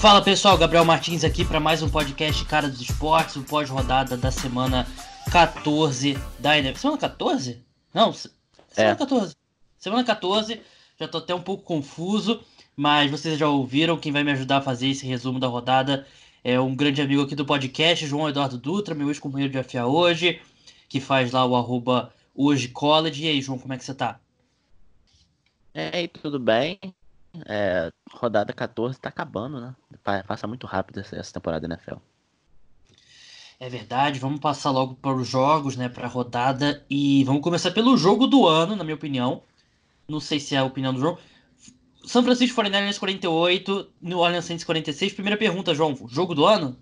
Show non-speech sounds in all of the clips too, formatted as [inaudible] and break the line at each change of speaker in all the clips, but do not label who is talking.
Fala pessoal, Gabriel Martins aqui para mais um podcast Cara dos Esportes, o pós-rodada da semana 14 da NFL. Semana 14? Não, semana é. 14. Semana 14, já tô até um pouco confuso, mas vocês já ouviram. Quem vai me ajudar a fazer esse resumo da rodada é um grande amigo aqui do podcast, João Eduardo Dutra, meu ex-companheiro de FA hoje, que faz lá o arroba hoje college. E aí, João, como é que você tá?
Ei, tudo bem? É, rodada 14 tá acabando, né? Passa muito rápido essa temporada da NFL.
É verdade, vamos passar logo para os jogos, né, para a rodada e vamos começar pelo jogo do ano, na minha opinião. Não sei se é a opinião do João. São Francisco 49ers 48, New Orleans Saints 46. Primeira pergunta, João, jogo do ano?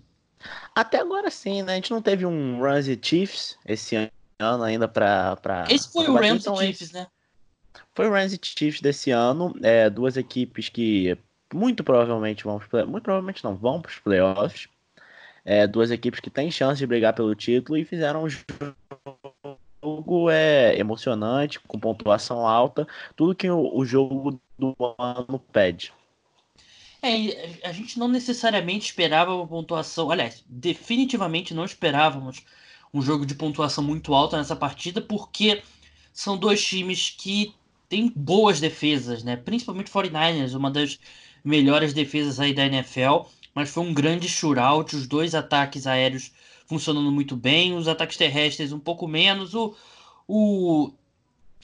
Até agora sim, né? A gente não teve um Rams e Chiefs esse ano ainda para
Esse foi o Rams então, e Chiefs, né?
Foi o Rams e Chiefs desse ano, é, duas equipes que muito provavelmente vão muito provavelmente não vão para os playoffs. É, duas equipes que têm chance de brigar pelo título e fizeram um jogo é, emocionante, com pontuação alta, tudo que o, o jogo do ano pede.
É, a gente não necessariamente esperava uma pontuação. Aliás, definitivamente não esperávamos um jogo de pontuação muito alta nessa partida, porque são dois times que têm boas defesas, né? Principalmente 49ers, uma das melhores defesas aí da NFL. Mas foi um grande shootout, os dois ataques aéreos funcionando muito bem, os ataques terrestres um pouco menos. O, o,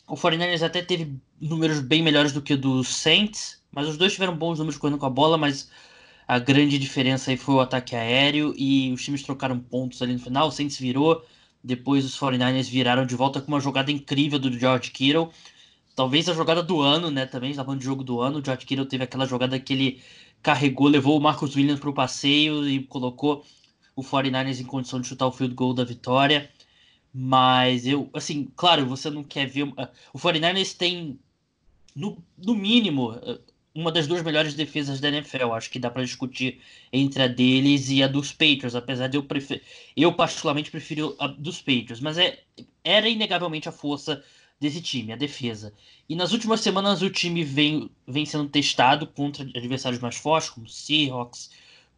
o 49ers até teve números bem melhores do que o do Saints, mas os dois tiveram bons números correndo com a bola, mas a grande diferença aí foi o ataque aéreo e os times trocaram pontos ali no final. O Saints virou, depois os 49ers viraram de volta com uma jogada incrível do George Kittle. Talvez a jogada do ano, né? Também estava falando de jogo do ano. O George Kittle teve aquela jogada que ele carregou, levou o Marcus Williams para o passeio e colocou o 49ers em condição de chutar o field goal da vitória. Mas eu, assim, claro, você não quer ver. O 49ers tem, no, no mínimo, uma das duas melhores defesas da NFL. Acho que dá para discutir entre a deles e a dos Patriots, apesar de eu preferir. Eu, particularmente, prefiro a dos Patriots, mas é, era inegavelmente a força desse time, a defesa. E nas últimas semanas o time vem, vem sendo testado contra adversários mais fortes, como o Seahawks,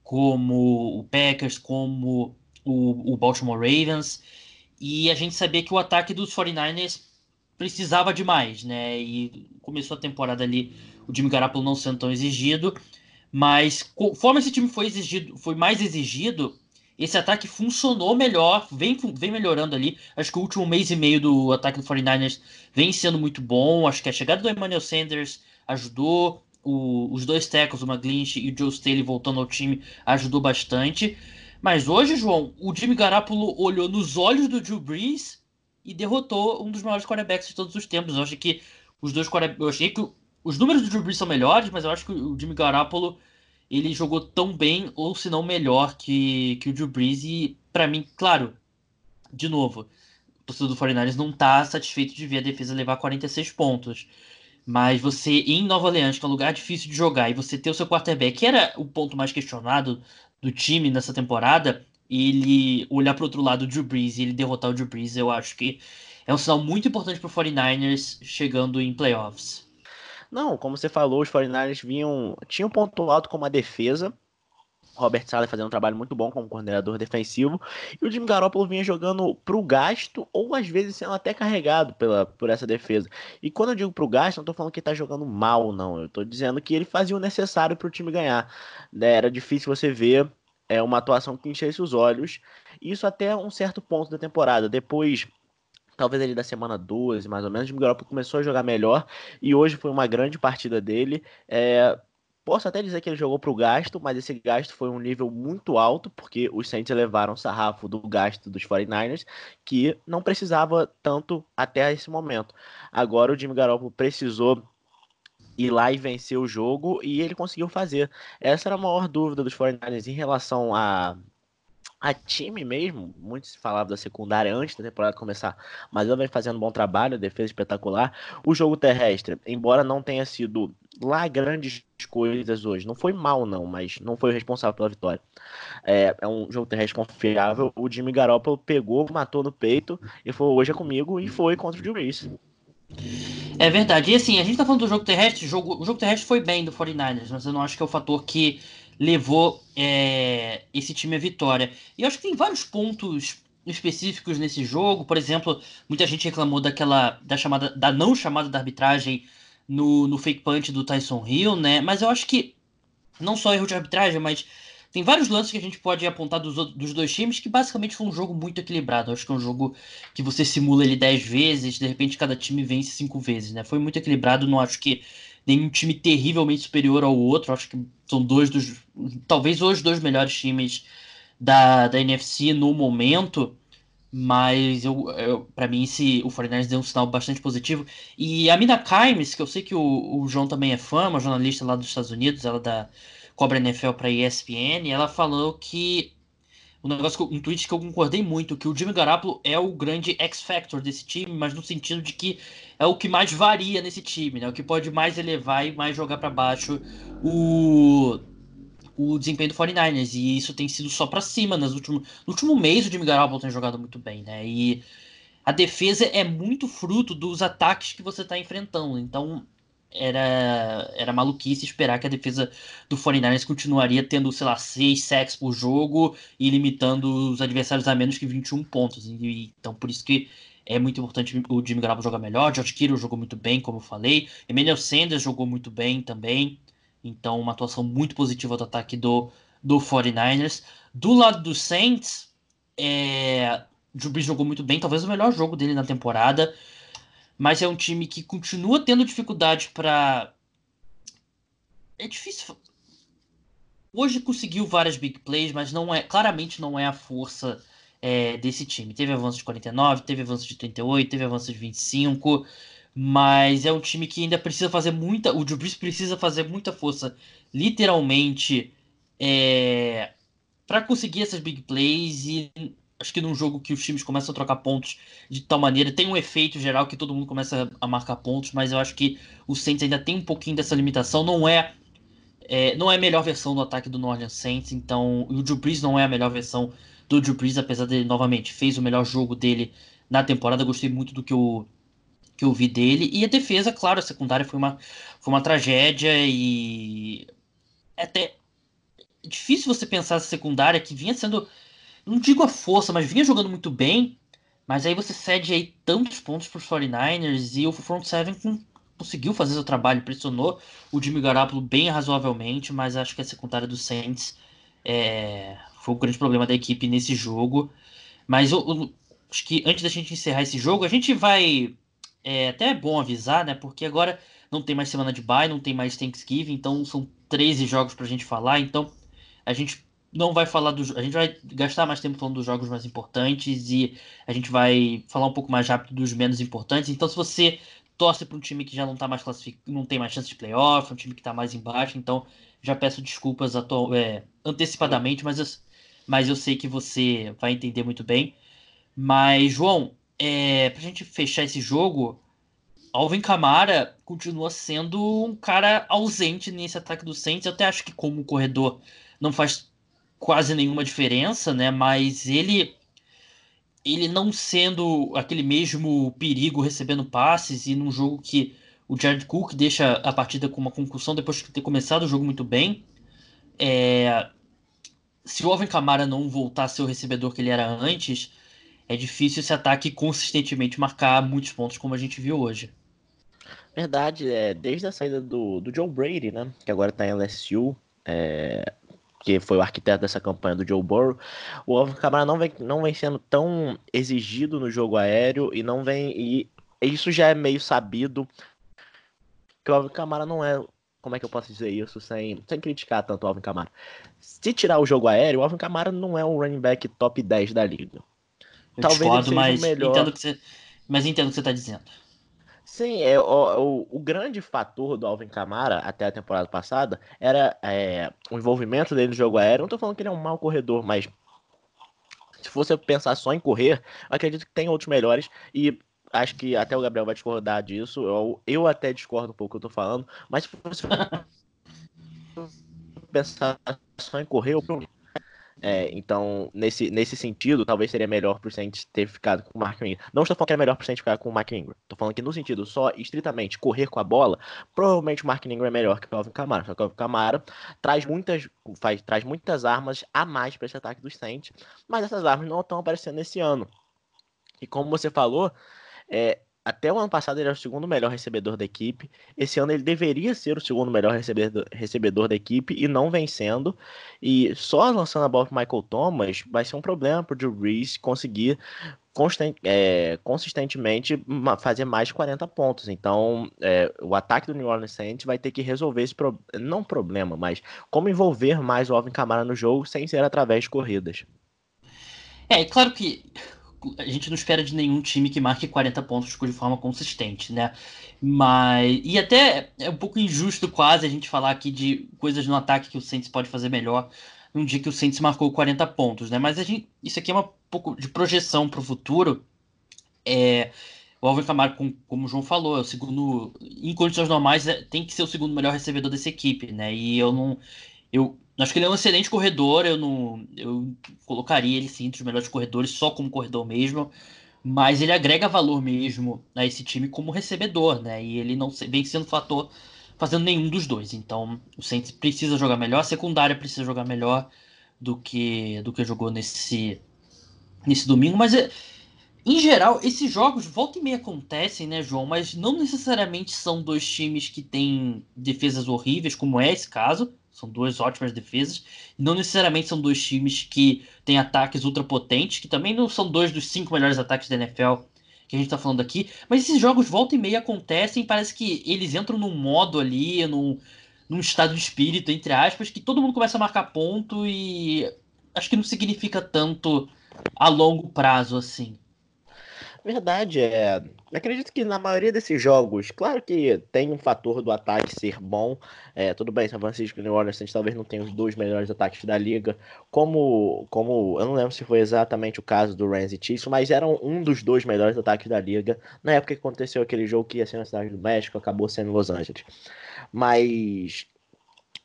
como o Packers, como o, o Baltimore Ravens. E a gente sabia que o ataque dos 49ers precisava de mais, né? E começou a temporada ali, o Jimmy Garoppolo não sendo tão exigido, mas conforme esse time foi exigido, foi mais exigido, esse ataque funcionou melhor, vem, vem melhorando ali. Acho que o último mês e meio do ataque do 49ers vem sendo muito bom. Acho que a chegada do Emmanuel Sanders ajudou. O, os dois tackles, o McGlinch e o Joe Staley voltando ao time, ajudou bastante. Mas hoje, João, o Jimmy Garoppolo olhou nos olhos do Drew Brees e derrotou um dos maiores quarterbacks de todos os tempos. Eu achei que os dois eu achei que os números do Drew Brees são melhores, mas eu acho que o Jimmy Garoppolo ele jogou tão bem, ou se não melhor, que, que o Drew Brees. E, para mim, claro, de novo, o torcedor do 49ers não tá satisfeito de ver a defesa levar 46 pontos. Mas você em Nova Orleans, que é um lugar difícil de jogar, e você ter o seu quarterback, que era o ponto mais questionado do time nessa temporada, ele olhar para outro lado do Drew Brees e ele derrotar o Drew Brees, eu acho que é um sinal muito importante para o 49ers chegando em playoffs.
Não, como você falou, os 49ers vinham, tinham ponto alto como a defesa. Robert Sala fazendo um trabalho muito bom como coordenador defensivo. E o Jimmy Garoppolo vinha jogando pro gasto, ou às vezes sendo até carregado pela, por essa defesa. E quando eu digo pro gasto, não tô falando que ele tá jogando mal, não. Eu tô dizendo que ele fazia o necessário pro time ganhar. Né, era difícil você ver é, uma atuação que enchesse os olhos. Isso até um certo ponto da temporada. Depois talvez ali da semana 12, mais ou menos, o Garoppolo começou a jogar melhor e hoje foi uma grande partida dele. É, posso até dizer que ele jogou para o gasto, mas esse gasto foi um nível muito alto, porque os Saints levaram o sarrafo do gasto dos 49ers, que não precisava tanto até esse momento. Agora o Jimmy Garoppolo precisou ir lá e vencer o jogo e ele conseguiu fazer. Essa era a maior dúvida dos 49ers em relação a a time mesmo, muito se falava da secundária antes da temporada começar, mas ela vem fazendo um bom trabalho, defesa espetacular. O jogo terrestre, embora não tenha sido lá grandes coisas hoje, não foi mal não, mas não foi o responsável pela vitória. É, é um jogo terrestre confiável. O Jimmy Garoppolo pegou, matou no peito e foi hoje é comigo e foi contra o Drew.
É verdade. E assim, a gente tá falando do jogo terrestre, jogo, o jogo terrestre foi bem do 49ers, mas eu não acho que é o fator que levou é, esse time à vitória. E eu acho que tem vários pontos específicos nesse jogo. Por exemplo, muita gente reclamou daquela da chamada da não chamada da arbitragem no, no fake punch do Tyson Hill, né? Mas eu acho que não só erro de arbitragem, mas tem vários lances que a gente pode apontar dos, dos dois times que basicamente foi um jogo muito equilibrado. Eu acho que é um jogo que você simula ele 10 vezes, de repente cada time vence 5 vezes, né? Foi muito equilibrado, não acho que nenhum time terrivelmente superior ao outro. Acho que são dois dos. Talvez os dois melhores times da, da NFC no momento. Mas eu, eu para mim esse, o 49 deu um sinal bastante positivo. E a Mina Kimes, que eu sei que o, o João também é fã, uma jornalista lá dos Estados Unidos, ela da Cobra NFL para ESPN, ela falou que um negócio, um tweet que eu concordei muito, que o Jimmy Garoppolo é o grande X-Factor desse time, mas no sentido de que é o que mais varia nesse time, né? O que pode mais elevar e mais jogar para baixo o, o desempenho do 49ers. E isso tem sido só para cima. Nas últimos, no último mês o Jimmy Garoppolo tem jogado muito bem, né? E a defesa é muito fruto dos ataques que você está enfrentando. Então era, era maluquice esperar que a defesa do 49ers continuaria tendo, sei lá, 6 sacks por jogo e limitando os adversários a menos que 21 pontos. E, então, por isso que é muito importante o Jimmy Garoppolo jogar melhor. George Kittle jogou muito bem, como eu falei. Emmanuel Sanders jogou muito bem também. Então, uma atuação muito positiva do ataque do, do 49ers. Do lado do Saints, é, Drew Brees jogou muito bem, talvez o melhor jogo dele na temporada mas é um time que continua tendo dificuldade para. É difícil. Hoje conseguiu várias big plays, mas não é claramente não é a força é, desse time. Teve avanço de 49, teve avanço de 38, teve avanço de 25, mas é um time que ainda precisa fazer muita. O Drew precisa fazer muita força, literalmente, é, para conseguir essas big plays e acho que num jogo que os times começam a trocar pontos de tal maneira, tem um efeito geral que todo mundo começa a marcar pontos, mas eu acho que o Saints ainda tem um pouquinho dessa limitação. Não é, é não é a melhor versão do ataque do Northern Saints, então o Drew Brees não é a melhor versão do Drew Brees, apesar dele, novamente, fez o melhor jogo dele na temporada. Gostei muito do que eu, que eu vi dele. E a defesa, claro, a secundária foi uma, foi uma tragédia e. É até difícil você pensar a secundária que vinha sendo não digo a força, mas vinha jogando muito bem. Mas aí você cede aí tantos pontos para os 49ers e o front seven conseguiu fazer seu trabalho, pressionou o Jimmy Garoppolo bem razoavelmente, mas acho que a secundária do Saints é, foi o grande problema da equipe nesse jogo. Mas eu, eu, acho que antes da gente encerrar esse jogo, a gente vai. É até é bom avisar, né? Porque agora não tem mais semana de bye, não tem mais Thanksgiving, então são 13 jogos para a gente falar. Então a gente não vai falar dos. A gente vai gastar mais tempo falando dos jogos mais importantes e a gente vai falar um pouco mais rápido dos menos importantes. Então, se você torce para um time que já não tá mais classificado, não tem mais chance de playoff, um time que está mais embaixo, então já peço desculpas atual, é, antecipadamente, mas eu, mas eu sei que você vai entender muito bem. Mas, João, é, para a gente fechar esse jogo, Alvin Kamara continua sendo um cara ausente nesse ataque do Saints. Eu até acho que como corredor não faz quase nenhuma diferença, né? Mas ele ele não sendo aquele mesmo perigo recebendo passes e num jogo que o Jared Cook deixa a partida com uma concussão depois de ter começado o jogo muito bem. É, se o Alvin Kamara não voltar a ser o recebedor que ele era antes, é difícil esse ataque consistentemente marcar muitos pontos como a gente viu hoje.
Verdade, é, desde a saída do, do Joe Brady, né, que agora está em LSU, é, que foi o arquiteto dessa campanha do Joe Burrow, o Alvin Kamara não vem, não vem sendo tão exigido no jogo aéreo e não vem. E isso já é meio sabido que o Alvin Kamara não é. Como é que eu posso dizer isso sem, sem criticar tanto o Alvin Kamara? Se tirar o jogo aéreo, o Alvin Kamara não é um running back top 10 da liga.
Eu Talvez discordo, ele seja mas, o melhor. Entendo que você, mas entendo o que você está dizendo.
Sim, é, o, o, o, grande fator do Alvin Kamara até a temporada passada era é, o envolvimento dele no jogo aéreo. Não tô falando que ele é um mau corredor, mas se fosse pensar só em correr, acredito que tem outros melhores e acho que até o Gabriel vai discordar disso. Eu, eu até discordo um pouco do que eu tô falando, mas se fosse [laughs] pensar só em correr, eu É, então, nesse, nesse sentido, talvez seria melhor pro Saints ter ficado com o Mark Ingram. Não estou falando que era melhor pro Saints ficar com o Mark Ingram. Estou falando que no sentido só estritamente correr com a bola, provavelmente o Mark Ingram é melhor que o Alvin Kamara. Só que o Alvin Kamara traz muitas, faz, traz muitas armas a mais para esse ataque dos Saints, mas essas armas não estão aparecendo esse ano. E como você falou, é, até o ano passado ele era o segundo melhor recebedor da equipe. Esse ano ele deveria ser o segundo melhor recebedor, recebedor da equipe e não vencendo. E só lançando a bola para Michael Thomas vai ser um problema para o Drew Brees conseguir é, consistentemente fazer mais de 40 pontos. Então, é, o ataque do New Orleans Saints vai ter que resolver esse pro, não problema, mas como envolver mais o Alvin Kamara no jogo sem ser através de corridas.
É, claro que a gente não espera de nenhum time que marque 40 pontos de forma consistente, né? Mas. E até é um pouco injusto quase a gente falar aqui de coisas no ataque que o Saints pode fazer melhor num dia que o Saints marcou 40 pontos, né? Mas a gente, isso aqui é um pouco de projeção para o futuro. É, o Alvin Kamara, como, como o João falou, é o segundo, em condições normais, é, tem que ser o segundo melhor recebedor dessa equipe, né? E eu não. Eu, Acho que ele é um excelente corredor, eu não eu colocaria ele sim entre os melhores corredores, só como corredor mesmo, mas ele agrega valor mesmo a esse time como recebedor, né? E ele não vem sendo fator fazendo nenhum dos dois. Então, o Saints precisa jogar melhor, a secundária precisa jogar melhor do que do que jogou nesse nesse domingo, mas é, em geral, esses jogos volta e meia acontecem, né, João? Mas não necessariamente são dois times que têm defesas horríveis, como é esse caso. São duas ótimas defesas. Não necessariamente são dois times que têm ataques ultrapotentes, que também não são dois dos cinco melhores ataques da NFL que a gente está falando aqui. Mas esses jogos volta e meia acontecem. Parece que eles entram num modo ali, num, num estado de espírito, entre aspas, que todo mundo começa a marcar ponto e acho que não significa tanto a longo prazo assim.
Verdade, é. Acredito que na maioria desses jogos, claro que tem um fator do ataque ser bom. É, tudo bem, São Francisco e New Orleans talvez não tenham os dois melhores ataques da liga. Como, como eu não lembro se foi exatamente o caso do Rams e Chiefs, mas eram um dos dois melhores ataques da liga na época que aconteceu aquele jogo que ia ser na cidade do México, acabou sendo Los Angeles. Mas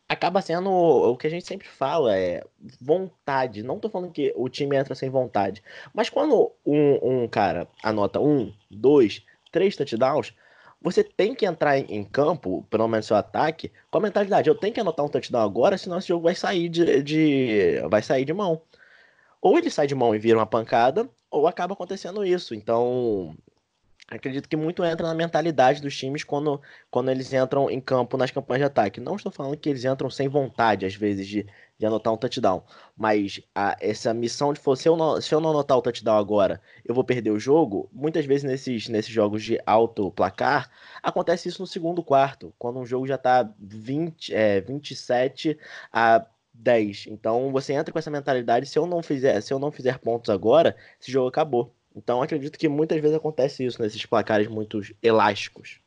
acaba sendo o que a gente sempre fala, é vontade. Não tô falando que o time entra sem vontade. Mas quando um, um cara anota um, dois, três touchdowns, você tem que entrar em, campo, pelo menos seu ataque, com a mentalidade, eu tenho que anotar um touchdown agora, senão esse jogo vai sair de, de, vai sair de mão. Ou ele sai de mão e vira uma pancada, ou acaba acontecendo isso. Então, acredito que muito entra na mentalidade dos times quando, quando eles entram em campo nas campanhas de ataque. Não estou falando que eles entram sem vontade, às vezes, de, de anotar um touchdown. Mas a, essa missão de se eu, não, se eu não anotar o touchdown agora, eu vou perder o jogo. Muitas vezes nesses, nesses jogos de alto placar, acontece isso no segundo quarto, quando um jogo já está 20, é, 27 a 10. Então você entra com essa mentalidade, se eu não fizer, se eu não fizer pontos agora, esse jogo acabou. Então acredito que muitas vezes acontece isso nesses placares muito elásticos.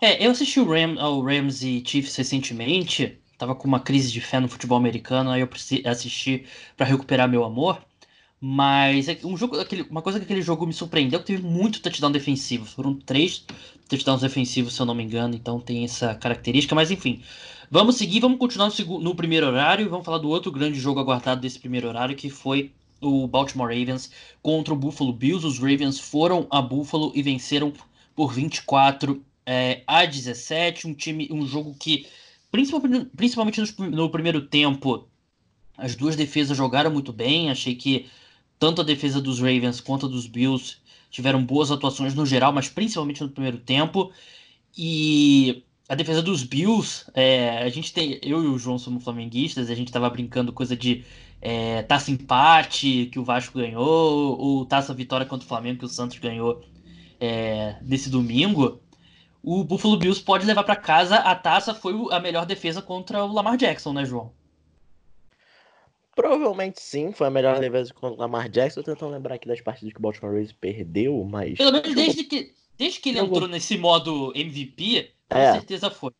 É, eu assisti o, Ram, o Rams e Chiefs recentemente, tava com uma crise de fé no futebol americano, aí eu assisti para recuperar meu amor. Mas é um jogo, aquele, uma coisa que aquele jogo me surpreendeu que teve muito touchdown defensivo. Foram três touchdowns defensivos, se eu não me engano, então tem essa característica. Mas enfim, vamos seguir, vamos continuar no, no primeiro horário e vamos falar do outro grande jogo aguardado desse primeiro horário, que foi o Baltimore Ravens contra o Buffalo Bills. Os Ravens foram a Buffalo e venceram por 24 é, a 17. Um time, um jogo que, principalmente, principalmente no, no primeiro tempo, as duas defesas jogaram muito bem. Achei que tanto a defesa dos Ravens quanto a dos Bills tiveram boas atuações no geral, mas principalmente no primeiro tempo. E a defesa dos Bills, é, a gente tem, eu e o João somos flamenguistas, a gente tava brincando coisa de é, taça empate que o Vasco ganhou, ou taça vitória contra o Flamengo que o Santos ganhou é, nesse domingo, o Buffalo Bills pode levar para casa a taça foi a melhor defesa contra o Lamar Jackson, né, João?
Provavelmente sim, foi a melhor defesa contra o Lamar Jackson. Tô tentando lembrar aqui das partidas que o Baltimore Ravens perdeu, mas.
Pelo menos desde que, desde que ele entrou nesse modo MVP, com é. certeza foi.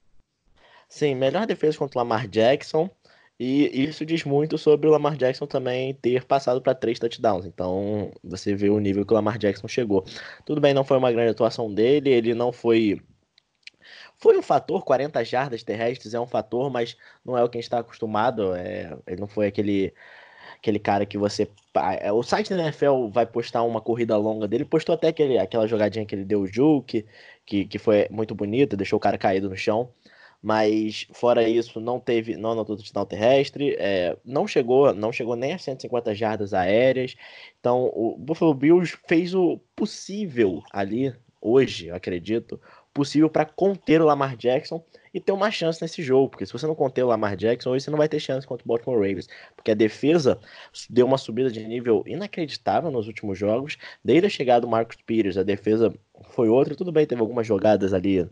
Sim, melhor defesa contra o Lamar Jackson. E isso diz muito sobre o Lamar Jackson também ter passado para três touchdowns. Então você vê o nível que o Lamar Jackson chegou. Tudo bem, não foi uma grande atuação dele, ele não foi. Foi um fator, 40 jardas terrestres é um fator, mas não é o que a gente está acostumado. É... Ele não foi aquele aquele cara que você. É, o site da NFL vai postar uma corrida longa dele, postou até aquele, aquela jogadinha que ele deu o juke, que, que foi muito bonita, deixou o cara caído no chão. Mas fora isso, não teve, não anotou touchdown terrestre, é, não chegou, não chegou nem a 150 jardas aéreas. Então, o Buffalo Bills fez o possível ali hoje, acredito, possível para conter o Lamar Jackson e ter uma chance nesse jogo, porque se você não conter o Lamar Jackson, hoje você não vai ter chance contra o Baltimore Ravens, porque a defesa deu uma subida de nível inacreditável nos últimos jogos, desde a chegada do Marcus Peters, a defesa foi outra, tudo bem, teve algumas jogadas ali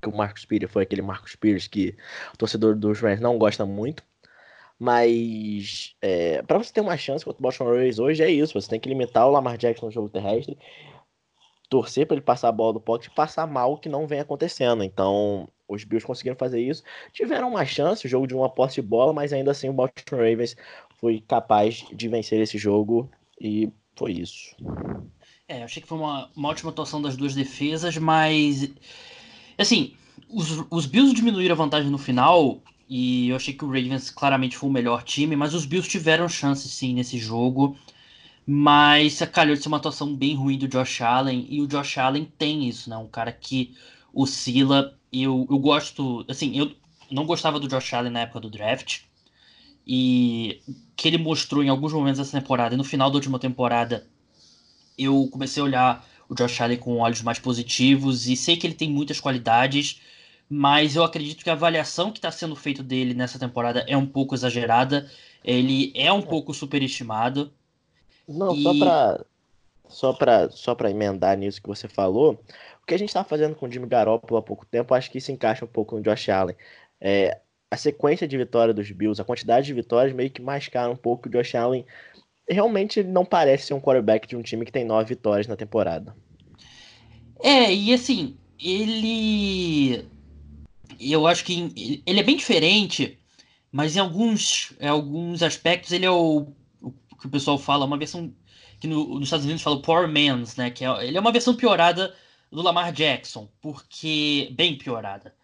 que o Marcus Peters foi aquele Marcus Peters que o torcedor dos Rams não gosta muito, mas é, para você ter uma chance contra o Baltimore Ravens hoje é isso, você tem que limitar o Lamar Jackson no jogo terrestre torcer para ele passar a bola do pocket e passar mal o que não vem acontecendo. Então, os Bills conseguiram fazer isso. Tiveram uma chance, o jogo de uma posse de bola, mas ainda assim o Baltimore Ravens foi capaz de vencer esse jogo e foi isso.
É, achei que foi uma, uma ótima atuação das duas defesas, mas assim, os, os Bills diminuíram a vantagem no final e eu achei que o Ravens claramente foi o melhor time, mas os Bills tiveram chance sim nesse jogo. Mas calhou de ser uma atuação bem ruim do Josh Allen. E o Josh Allen tem isso, né? Um cara que oscila. Eu, eu gosto. Assim, eu não gostava do Josh Allen na época do draft. E que ele mostrou em alguns momentos dessa temporada. E no final da última temporada, eu comecei a olhar o Josh Allen com olhos mais positivos. E sei que ele tem muitas qualidades. Mas eu acredito que a avaliação que está sendo feita dele nessa temporada é um pouco exagerada. Ele é um pouco superestimado.
Não, e... só para só para só para emendar nisso que você falou, o que a gente está fazendo com o Jimmy Garoppolo há pouco tempo, acho que isso encaixa um pouco no Josh Allen. É, a sequência de vitória dos Bills, a quantidade de vitórias meio que mascara um pouco o Josh Allen. Realmente não parece ser um quarterback de um time que tem nove vitórias na temporada.
É, e assim, ele. Eu acho que ele é bem diferente, mas em alguns, em alguns aspectos ele é o que o pessoal fala, uma versão que no, nos Estados Unidos fala Poor Man's, né? Que é, ele é uma versão piorada do Lamar Jackson, porque bem piorada,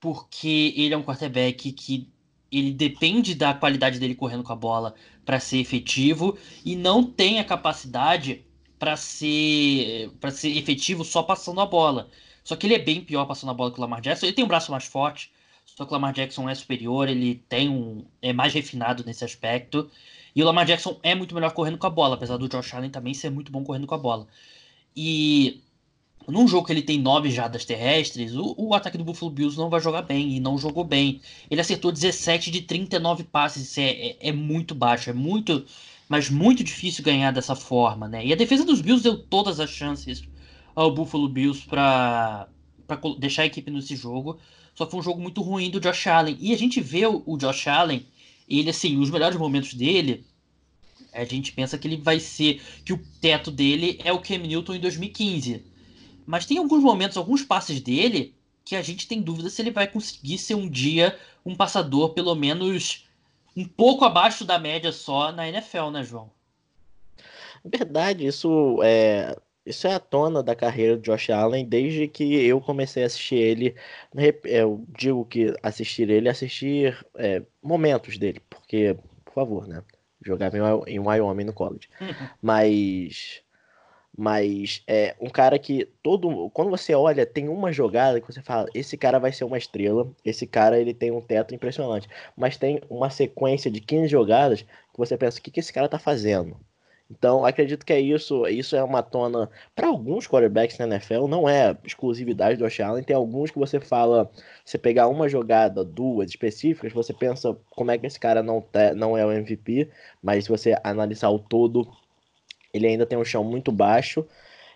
porque ele é um quarterback que ele depende da qualidade dele correndo com a bola para ser efetivo e não tem a capacidade para ser para ser efetivo só passando a bola. Só que ele é bem pior passando a bola que o Lamar Jackson. Ele tem um braço mais forte, só que o Lamar Jackson é superior, ele tem um é mais refinado nesse aspecto. E o Lamar Jackson é muito melhor correndo com a bola, apesar do Josh Allen também ser muito bom correndo com a bola. E num jogo que ele tem nove jardas terrestres, o, o, ataque do Buffalo Bills não vai jogar bem, e não jogou bem. Ele acertou 17 de 39 passes, isso é, é, é muito baixo, é muito, mas muito difícil ganhar dessa forma, né? E a defesa dos Bills deu todas as chances ao Buffalo Bills para deixar a equipe nesse jogo. Só foi um jogo muito ruim do Josh Allen. E a gente vê o, o Josh Allen ele, assim, os melhores momentos dele, a gente pensa que ele vai ser. que o teto dele é o Cam Newton em 2015. Mas tem alguns momentos, alguns passes dele, que a gente tem dúvida se ele vai conseguir ser um dia um passador, pelo menos um pouco abaixo da média só na NFL, né, João?
Verdade, isso é. Isso é a tona da carreira do Josh Allen desde que eu comecei a assistir ele. Eu digo que assistir ele, assistir é, momentos dele, porque, por favor, né? Jogava em Wyoming no college. Uhum. Mas. Mas é um cara que todo. Quando você olha, tem uma jogada que você fala: esse cara vai ser uma estrela, esse cara ele tem um teto impressionante. Mas tem uma sequência de 15 jogadas que você pensa: o que, que esse cara tá fazendo? Então, acredito que é isso. Isso é uma tona para alguns quarterbacks na NFL, não é exclusividade do Josh Allen. Tem alguns que você fala, você pegar uma jogada, duas específicas, você pensa como é que esse cara não, te, não é o MVP, mas se você analisar o todo, ele ainda tem um chão muito baixo.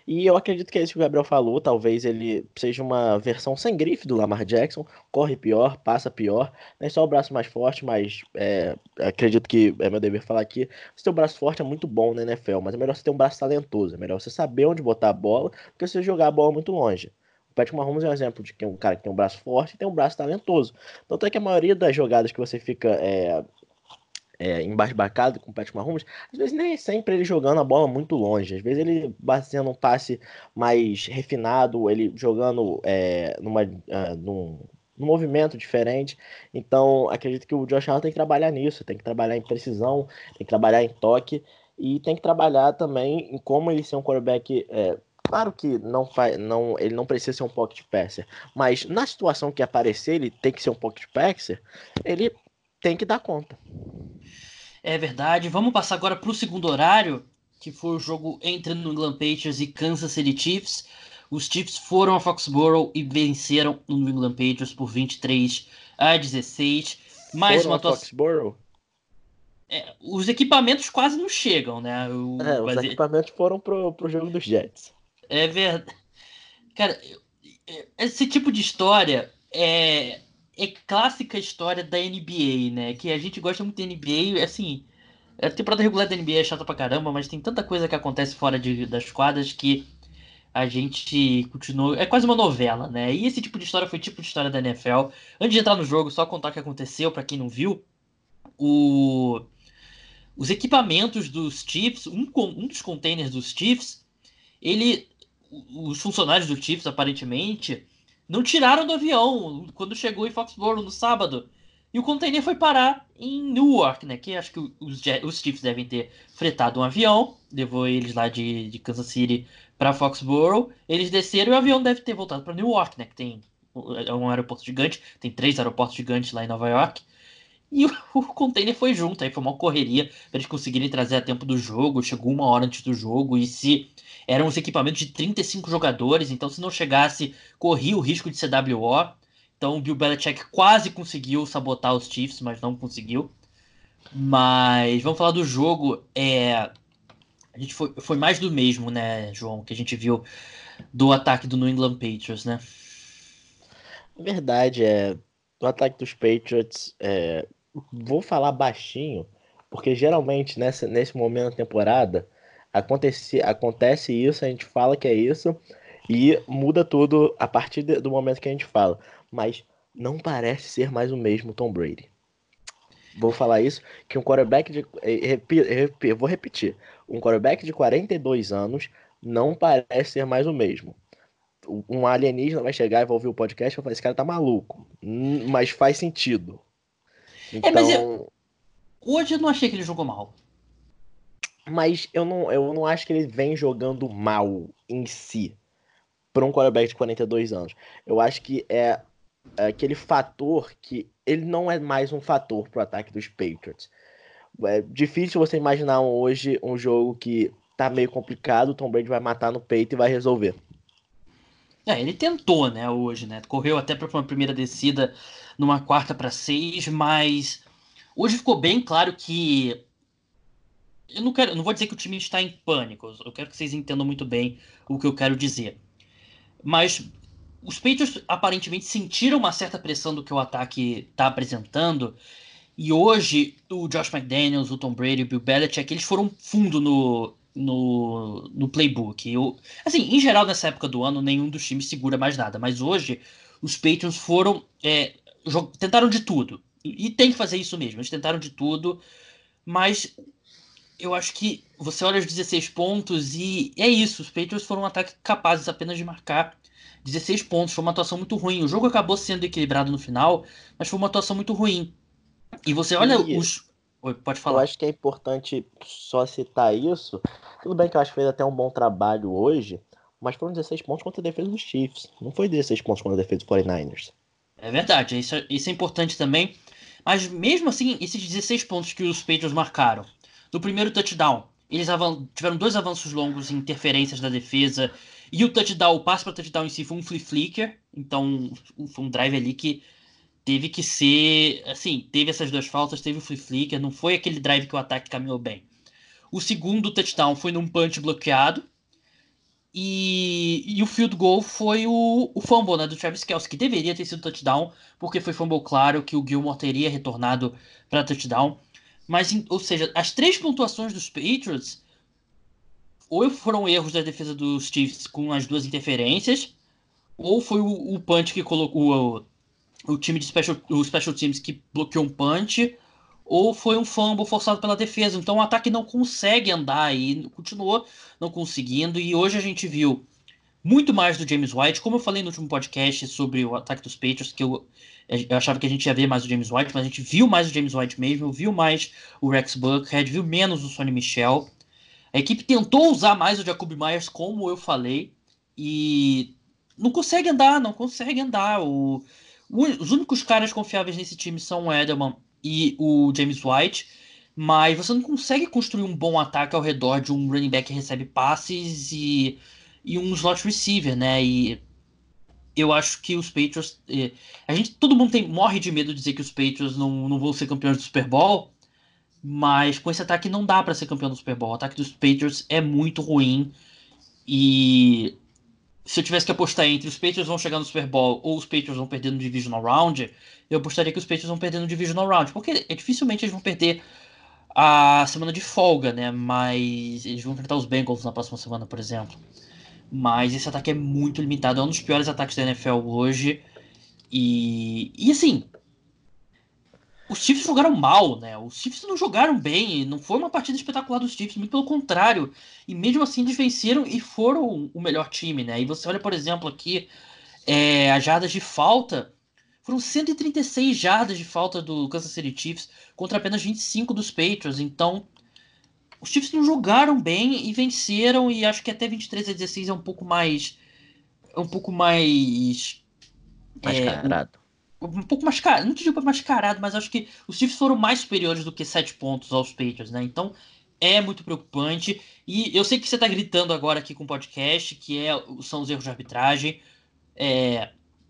E eu acredito que é isso que o Gabriel falou. Talvez ele seja uma versão sem grife do Lamar Jackson. Corre pior, passa pior. Não é só o braço mais forte, mas é, acredito que é meu dever falar aqui. Ter um braço forte é muito bom na NFL, mas é melhor você ter um braço talentoso. É melhor você saber onde botar a bola do que você jogar a bola muito longe. O Patrick Mahomes é um exemplo de que é um cara que tem um braço forte e tem um braço talentoso. Tanto é que a maioria das jogadas que você fica é, é, embasbacado com o Patrick Mahomes, às vezes nem sempre ele jogando a bola muito longe, às vezes ele fazendo um passe mais refinado, ele jogando é, numa, uh, num, no movimento diferente. Então, acredito que o Josh Allen tem que trabalhar nisso, tem que trabalhar em precisão, tem que trabalhar em toque e tem que trabalhar também em como ele ser um quarterback. É, claro que não faz, não, ele não precisa ser um pocket passer, mas na situação que aparecer, ele tem que ser um pocket passer, ele tem que dar conta.
É verdade. Vamos passar agora para o segundo horário, que foi o jogo entre New England Patriots e Kansas City Chiefs. Os Chiefs foram a Foxborough e venceram o New England Patriots por 23 a 16. Mais
foram uma atuação. Foxborough?
É, os equipamentos quase não chegam, né?
O, é, os equipamentos foram pro, pro jogo dos Jets.
É verdade. Cara, esse tipo de história é, é clássica história da NBA, né? Que a gente gosta muito da NBA, assim. A temporada regular da NBA é chata pra caramba, mas tem tanta coisa que acontece fora de, das quadras que a gente continua. É quase uma novela, né? E esse tipo de história foi tipo de história da NFL. Antes de entrar no jogo, só contar o que aconteceu, para quem não viu. O... Os equipamentos dos Chiefs, um, um dos containers dos Chiefs, ele. Os funcionários do Chiefs, aparentemente, não tiraram do avião quando chegou em Foxborough no sábado. E o container foi parar em Newark, né? Que acho que os, os Chiefs devem ter fretado um avião, levou eles lá de, de Kansas City para Foxborough. Eles desceram e o avião deve ter voltado para Newark, né? Que tem é um aeroporto gigante, tem três aeroportos gigantes lá em Nova York. E o, [laughs] o container foi junto, aí foi uma correria para eles conseguirem trazer a tempo do jogo. Chegou uma hora antes do jogo e se eram os equipamentos de 35 jogadores, então se não chegasse, corria o risco de ser WO. Então o Bill Belichick quase conseguiu sabotar os Chiefs, mas não conseguiu. Mas vamos falar do jogo. É, a gente foi, foi mais do mesmo, né, João, que a gente viu do ataque do New England Patriots, né?
Verdade, é. O ataque dos Patriots, é, vou falar baixinho, porque geralmente nessa, nesse momento da temporada acontece, acontece isso, a gente fala que é isso, e muda tudo a partir de, do momento que a gente fala. Mas não parece ser mais o mesmo Tom Brady. Vou falar isso, que um quarterback de. Eu vou repetir um quarterback de 42 anos não parece ser mais o mesmo. Um alienígena vai chegar e vai ouvir o podcast e vai falar, esse cara tá maluco. Mas faz sentido.
Então... É, mas eu... Então hoje eu não achei que ele jogou mal.
Mas eu não, eu não acho que ele vem jogando mal em si para um quarterback de 42 anos. Eu acho que é, aquele fator que ele não é mais um fator pro ataque dos Patriots é difícil você imaginar hoje um jogo que tá meio complicado, o Tom Brady vai matar no peito e vai resolver.
É, ele tentou, né, hoje, né? Correu até para uma primeira descida numa quarta para seis, mas hoje ficou bem claro que eu não quero, não vou dizer que o time está em pânico. Eu quero que vocês entendam muito bem o que eu quero dizer. Mas os Patriots aparentemente sentiram uma certa pressão do que o ataque está apresentando e hoje, o Josh McDaniels, o Tom Brady, o Bill Belichick, eles foram fundo no, no, no playbook. Eu, assim, em geral, nessa época do ano, nenhum dos times segura mais nada. Mas hoje, os Patriots foram. É, tentaram de tudo. E, e tem que fazer isso mesmo. Eles tentaram de tudo. Mas eu acho que você olha os 16 pontos e é isso. Os Patriots foram um ataque capazes apenas de marcar 16 pontos. Foi uma atuação muito ruim. O jogo acabou sendo equilibrado no final, mas foi uma atuação muito ruim. E você olha e... os. Oi, pode falar.
Eu acho que é importante só citar isso. Tudo bem que eu acho que fez até um bom trabalho hoje, mas foram 16 pontos contra a defesa dos Chiefs. Não foi 16 pontos contra a defesa dos 49ers.
É verdade, isso, é, isso é importante também. Mas mesmo assim, esses 16 pontos que os Patriots marcaram, no primeiro touchdown, eles tiveram dois avanços longos interferências da defesa. E o touchdown, o passe para touchdown em si foi um flip flicker. Então, foi um drive ali que teve que ser. Assim, teve essas duas faltas, teve o flip flicker, não foi aquele drive que o ataque caminhou bem. O segundo touchdown foi num punch bloqueado. E, e o field goal foi o, o fumble né, do Travis Kelce, que deveria ter sido touchdown, porque foi fumble claro que o Gilmore teria retornado para touchdown. Mas, ou seja, as três pontuações dos Patriots ou foram erros da defesa dos Chiefs com as duas interferências, ou foi o, o punch que colocou o time de special, o special teams que bloqueou um punch, ou foi um fumble forçado pela defesa. Então o ataque não consegue andar e continuou não conseguindo. E hoje a gente viu muito mais do James White. Como eu falei no último podcast sobre o ataque dos Patriots, que eu, eu achava que a gente ia ver mais o James White, mas a gente viu mais o James White mesmo, viu mais o Rex Buckhead, viu menos o Sonny Michel. A equipe tentou usar mais o Jacob Myers, como eu falei, e não consegue andar, não consegue andar. O, o, os únicos caras confiáveis nesse time são o Edelman e o James White, mas você não consegue construir um bom ataque ao redor de um running back que recebe passes e, e um slot receiver, né? E eu acho que os Patriots. Eh, a gente, todo mundo tem, morre de medo de dizer que os Patriots não, não vão ser campeões do Super Bowl, mas com esse ataque não dá para ser campeão do Super Bowl. O ataque dos Patriots é muito ruim e se eu tivesse que apostar entre os Patriots vão chegar no Super Bowl ou os Patriots vão perder no Divisional Round, eu apostaria que os Patriots vão perder no Divisional Round, porque é, dificilmente eles vão perder a semana de folga, né? Mas eles vão enfrentar os Bengals na próxima semana, por exemplo. Mas esse ataque é muito limitado, é um dos piores ataques da NFL hoje. E, e assim, os Chiefs jogaram mal, né? Os Chiefs não jogaram bem, não foi uma partida espetacular dos Chiefs, muito pelo contrário. E mesmo assim eles venceram e foram o melhor time, né? E você olha, por exemplo, aqui é, as jardas de falta. Foram 136 jardas de falta do Kansas City Chiefs contra apenas 25 dos Patriots. Então, os Chiefs não jogaram bem e venceram. E acho que até 23 a 16 é um pouco mais. É um pouco mais.
Mascarado. É,
um pouco mascarado, não te digo mascarado, mas acho que os Chiefs foram mais superiores do que sete pontos aos Patriots, né? Então é muito preocupante. E eu sei que você está gritando agora aqui com o podcast, que é, são os erros de arbitragem. É,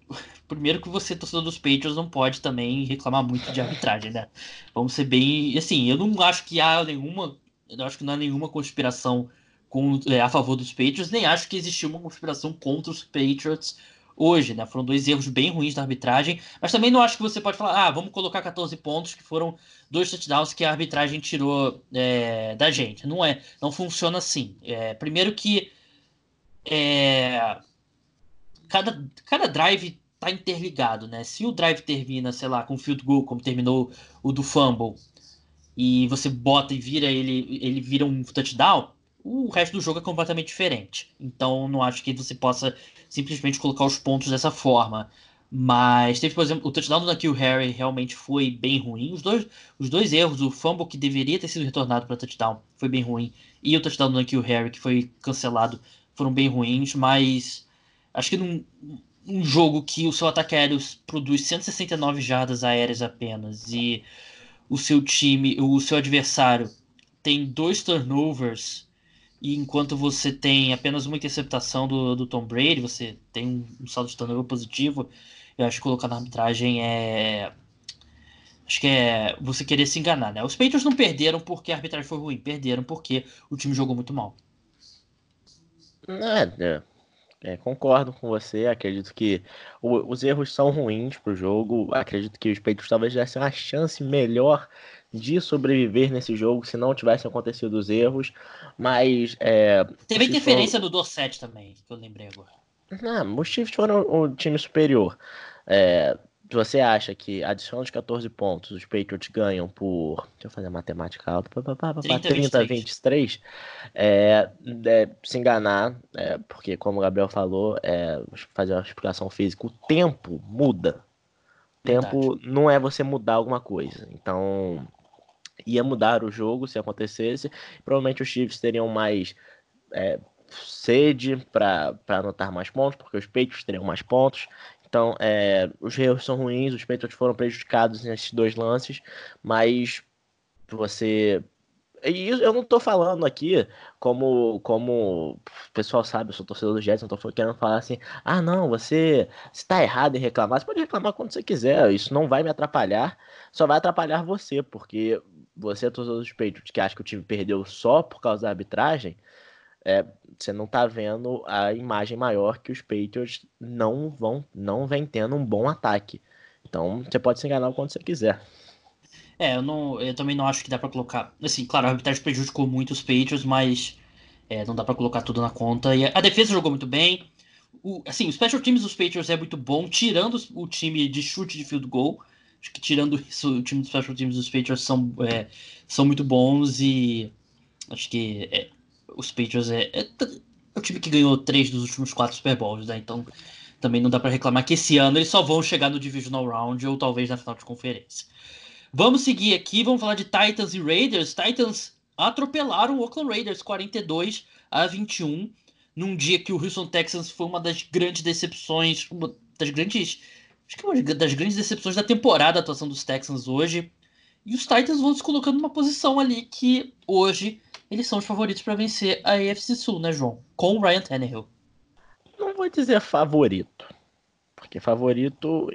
[laughs] primeiro que você, torcedor dos Patriots, não pode também reclamar muito de arbitragem, né? Vamos ser bem. Assim, eu não acho que há nenhuma. Eu acho que não há nenhuma conspiração com, é, a favor dos Patriots, nem acho que existiu uma conspiração contra os Patriots hoje, né? Foram dois erros bem ruins da arbitragem, mas também não acho que você pode falar, ah, vamos colocar 14 pontos, que foram dois touchdowns que a arbitragem tirou é, da gente. Não é, não funciona assim. É, primeiro que é, cada, cada drive tá interligado, né? Se o drive termina, sei lá, com field goal, como terminou o do fumble, e você bota e vira ele, ele vira um touchdown, o resto do jogo é completamente diferente. Então não acho que você possa simplesmente colocar os pontos dessa forma. Mas teve, por exemplo, o touchdown do Nakil Harry realmente foi bem ruim. Os dois, os dois erros, o fumble que deveria ter sido retornado para touchdown foi bem ruim. E o touchdown do Nakil Harry que foi cancelado foram bem ruins. Mas acho que num um jogo que o seu ataque aéreo produz 169 jardas aéreas apenas e o seu time, o seu adversário tem dois turnovers e enquanto você tem apenas uma interceptação do, do Tom Brady, você tem um, saldo de turnover positivo, eu acho que colocar na arbitragem é. Acho que é você querer se enganar, né? Os Patriots não perderam porque a arbitragem foi ruim, perderam porque o time jogou muito mal.
É, é, é, concordo com você. Acredito que o, os erros são ruins para o jogo. Acredito que os Patriots talvez dessem uma chance melhor de sobreviver nesse jogo se não tivessem acontecido os erros. Mas. É,
Teve interferência foram... do Dorset também, que eu lembrei agora.
Não, os Chiefs foram o time superior. É, você acha que adicionando os 14 pontos, os Patriots ganham por. Deixa eu fazer a matemática alta. 30, 30 23. É, é, se enganar, é, porque, como o Gabriel falou, é, fazer uma explicação física, o tempo muda. O tempo Verdade. não é você mudar alguma coisa. Então, ia mudar o jogo se acontecesse. Provavelmente os Chiefs teriam mais é, sede para anotar mais pontos, porque os Patriots teriam mais pontos. Então, é, os erros são ruins, os Patriots foram prejudicados nesses dois lances, mas você. E eu não tô falando aqui como, como o pessoal sabe, eu sou torcedor do Jets, não tô querendo falar assim, ah não, você está errado em reclamar, você pode reclamar quando você quiser, isso não vai me atrapalhar, só vai atrapalhar você, porque você é torcedor dos Patriots que acha que o time perdeu só por causa da arbitragem, é, você não tá vendo a imagem maior que os Patriots não vão, não vem tendo um bom ataque. Então você pode se enganar quando você quiser.
É, eu, não, eu também não acho que dá para colocar. Assim, claro, a arbitragem prejudicou muito os Patriots, mas é, não dá para colocar tudo na conta. E a defesa jogou muito bem. O, assim, o special teams dos Patriots é muito bom, tirando o time de chute de field goal. Acho que tirando isso, o time dos special teams dos Patriots são, é, são muito bons e acho que é, os Patriots é, é, é o time que ganhou três dos últimos quatro Super Bowls, né? Então também não dá para reclamar que esse ano eles só vão chegar no Divisional Round ou talvez na final de conferência. Vamos seguir aqui, vamos falar de Titans e Raiders. Titans atropelaram o Oakland Raiders 42 a 21, num dia que o Houston Texans foi uma das grandes decepções, uma das grandes, acho que uma das grandes decepções da temporada a atuação dos Texans hoje. E os Titans vão se colocando numa posição ali que hoje eles são os favoritos para vencer a AFC Sul, né, João? Com o Ryan Tannehill.
Não vou dizer favorito, porque favorito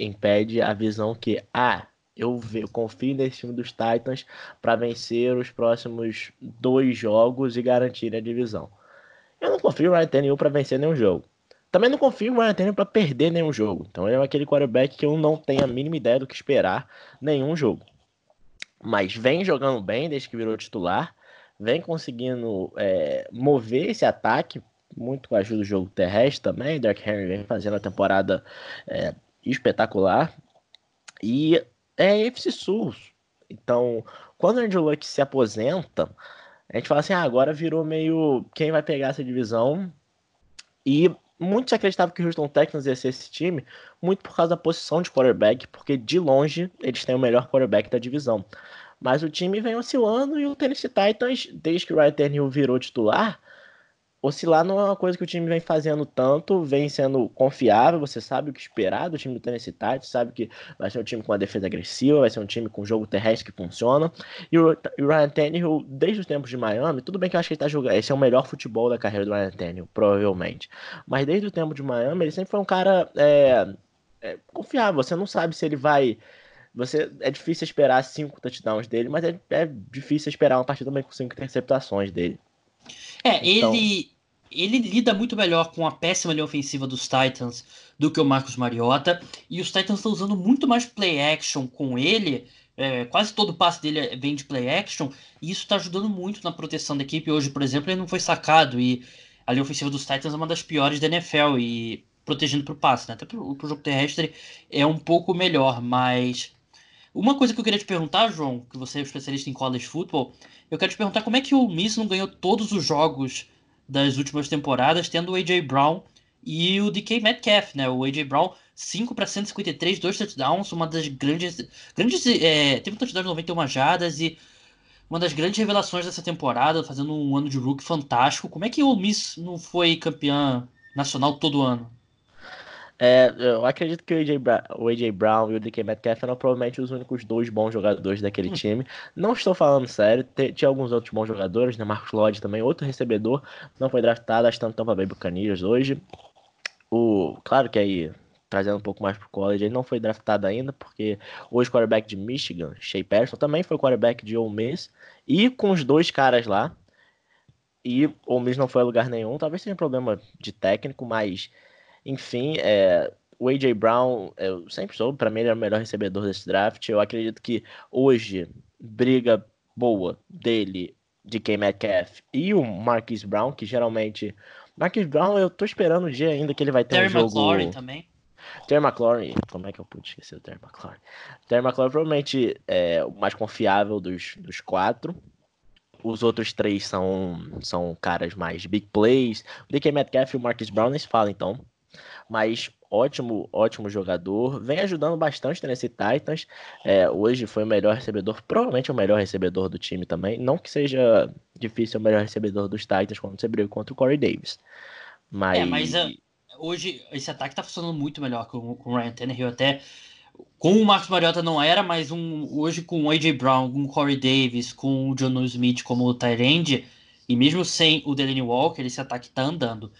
impede a visão que, ah, eu, confio nesse time dos Titans para vencer os próximos dois jogos e garantir a divisão. Eu não confio no Ryan Tannehill para vencer nenhum jogo. Também não confio no Ryan Tannehill para perder nenhum jogo. Então ele é aquele quarterback que eu não tenho a mínima ideia do que esperar nenhum jogo. Mas vem jogando bem desde que virou titular, vem conseguindo é, mover esse ataque, muito com a ajuda do jogo terrestre também. Dark Henry vem fazendo a temporada é, espetacular. E é FC Sul. Então, quando o Andrew Luck se aposenta, a gente fala assim, ah, agora virou meio quem vai pegar essa divisão. E muitos acreditavam que o Houston Texans ia ser esse time, muito por causa da posição de quarterback, porque de longe eles têm o melhor quarterback da divisão. Mas o time vem oscilando e o Tennessee Titans, desde que o Ryan Tannehill virou titular, oscilar não é uma coisa que o time vem fazendo tanto, vem sendo confiável, você sabe o que esperar do time do Tennessee Titans, sabe que vai ser um time com uma defesa agressiva, vai ser um time com um jogo terrestre que funciona. E o, Ryan Tannehill, desde os tempos de Miami, tudo bem que eu acho que ele tá jogando, esse é o melhor futebol da carreira do Ryan Tannehill, provavelmente. Mas desde o tempo de Miami, ele sempre foi um cara é, é, confiável, você não sabe se ele vai você é difícil esperar cinco touchdowns dele, mas é, é difícil esperar uma partida também com cinco interceptações dele.
É, então... ele, ele lida muito melhor com a péssima linha ofensiva dos Titans do que o Marcos Mariota. E os Titans estão usando muito mais play action com ele. É, quase todo o passe dele vem de play action. E isso está ajudando muito na proteção da equipe. Hoje, por exemplo, ele não foi sacado. E a linha ofensiva dos Titans é uma das piores da NFL. E protegendo para o passe, né? Até para o jogo terrestre é um pouco melhor. Mas uma coisa que eu queria te perguntar, João, que você é especialista em college football, eu quero te perguntar como é que o Miss não ganhou todos os jogos das últimas temporadas, tendo o A.J. Brown e o DK Metcalf, né? O A.J. Brown, 5 para 153, dois touchdowns, uma das grandes. grandes é, teve um touchdown de 91 jardas e uma das grandes revelações dessa temporada, fazendo um ano de rookie fantástico. Como é que o Miss não foi campeão nacional todo ano?
É, eu acredito que o AJ, Brown, o AJ Brown e o DK Metcalf eram provavelmente os únicos dois bons jogadores daquele hum. time. Não estou falando sério, tinha alguns outros bons jogadores, né? Marcos Lodge também, outro recebedor, não foi draftado, acho que Tampa Bay Buccaneers hoje. O, claro que aí, trazendo um pouco mais pro college, ele não foi draftado ainda, porque hoje o quarterback de Michigan, Shea Patterson, também foi quarterback de Ole Miss, e com os dois caras lá, e o Miss não foi a lugar nenhum, talvez seja um problema de técnico, mas enfim, é, o A.J. Brown, eu sempre soube, para mim ele é o melhor recebedor desse draft. Eu acredito que hoje, briga boa dele, de K. Metcalf e o Marquis Brown, que geralmente. Marquis Brown, eu tô esperando o dia ainda que ele vai ter Terry um jogo.
McLaurin também.
Terry McLaurin, como é que eu pude esquecer o Terry McLaurin? Terry McLaurin provavelmente é o mais confiável dos, dos quatro. Os outros três são, são caras mais big plays. O DK Metcalf e o Marquis Brown nem se falam, então mas ótimo, ótimo jogador. Vem ajudando bastante nesse Titans. É, hoje foi o melhor recebedor, provavelmente o melhor recebedor do time também. Não que seja difícil o melhor recebedor dos Titans quando você briga contra o Corey Davis. Mas...
É, mas uh, hoje esse ataque tá funcionando muito melhor com, com o Ryan Tannehill. Até com o Marcos Mariota não era, mas um, hoje com o A.J. Brown, com o Corey Davis, com o John Smith como o Tyrande, e mesmo sem o Delaney Walker, esse ataque tá andando.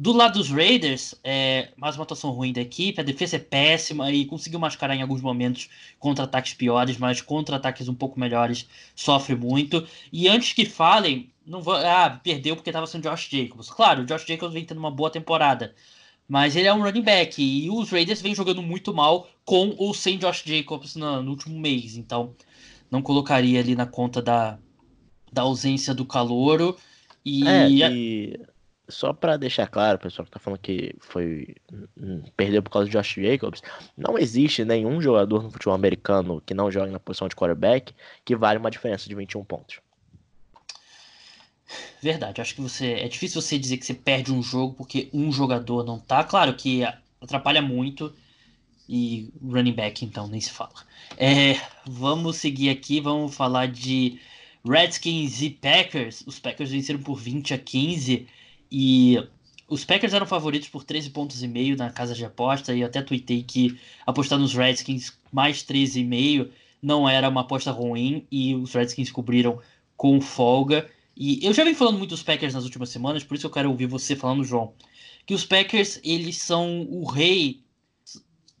Do lado dos Raiders, é, mais uma atuação ruim da equipe, a defesa é péssima e conseguiu mascarar em alguns momentos contra-ataques piores, mas contra-ataques um pouco melhores sofre muito. E antes que falem, não vou, ah, perdeu porque estava sendo Josh Jacobs. Claro, o Josh Jacobs vem tendo uma boa temporada, mas ele é um running back e os Raiders vêm jogando muito mal com ou sem Josh Jacobs no, no último mês, então não colocaria ali na conta da, da ausência do calouro.
E, é, e só para deixar claro, pessoal que tá falando que foi hum, perdeu por causa de Josh Jacobs, não existe nenhum jogador no futebol americano que não joga na posição de quarterback que vale uma diferença de 21 pontos.
Verdade, acho que você. É difícil você dizer que você perde um jogo porque um jogador não tá. Claro que atrapalha muito. E running back, então, nem se fala. É, vamos seguir aqui, vamos falar de Redskins e Packers. Os Packers venceram por 20 a 15 e os Packers eram favoritos por 13 pontos e meio na casa de aposta e eu até tuitei que apostar nos Redskins mais 13,5 não era uma aposta ruim e os Redskins cobriram com folga. E eu já venho falando muito dos Packers nas últimas semanas, por isso eu quero ouvir você falando, João, que os Packers eles são o rei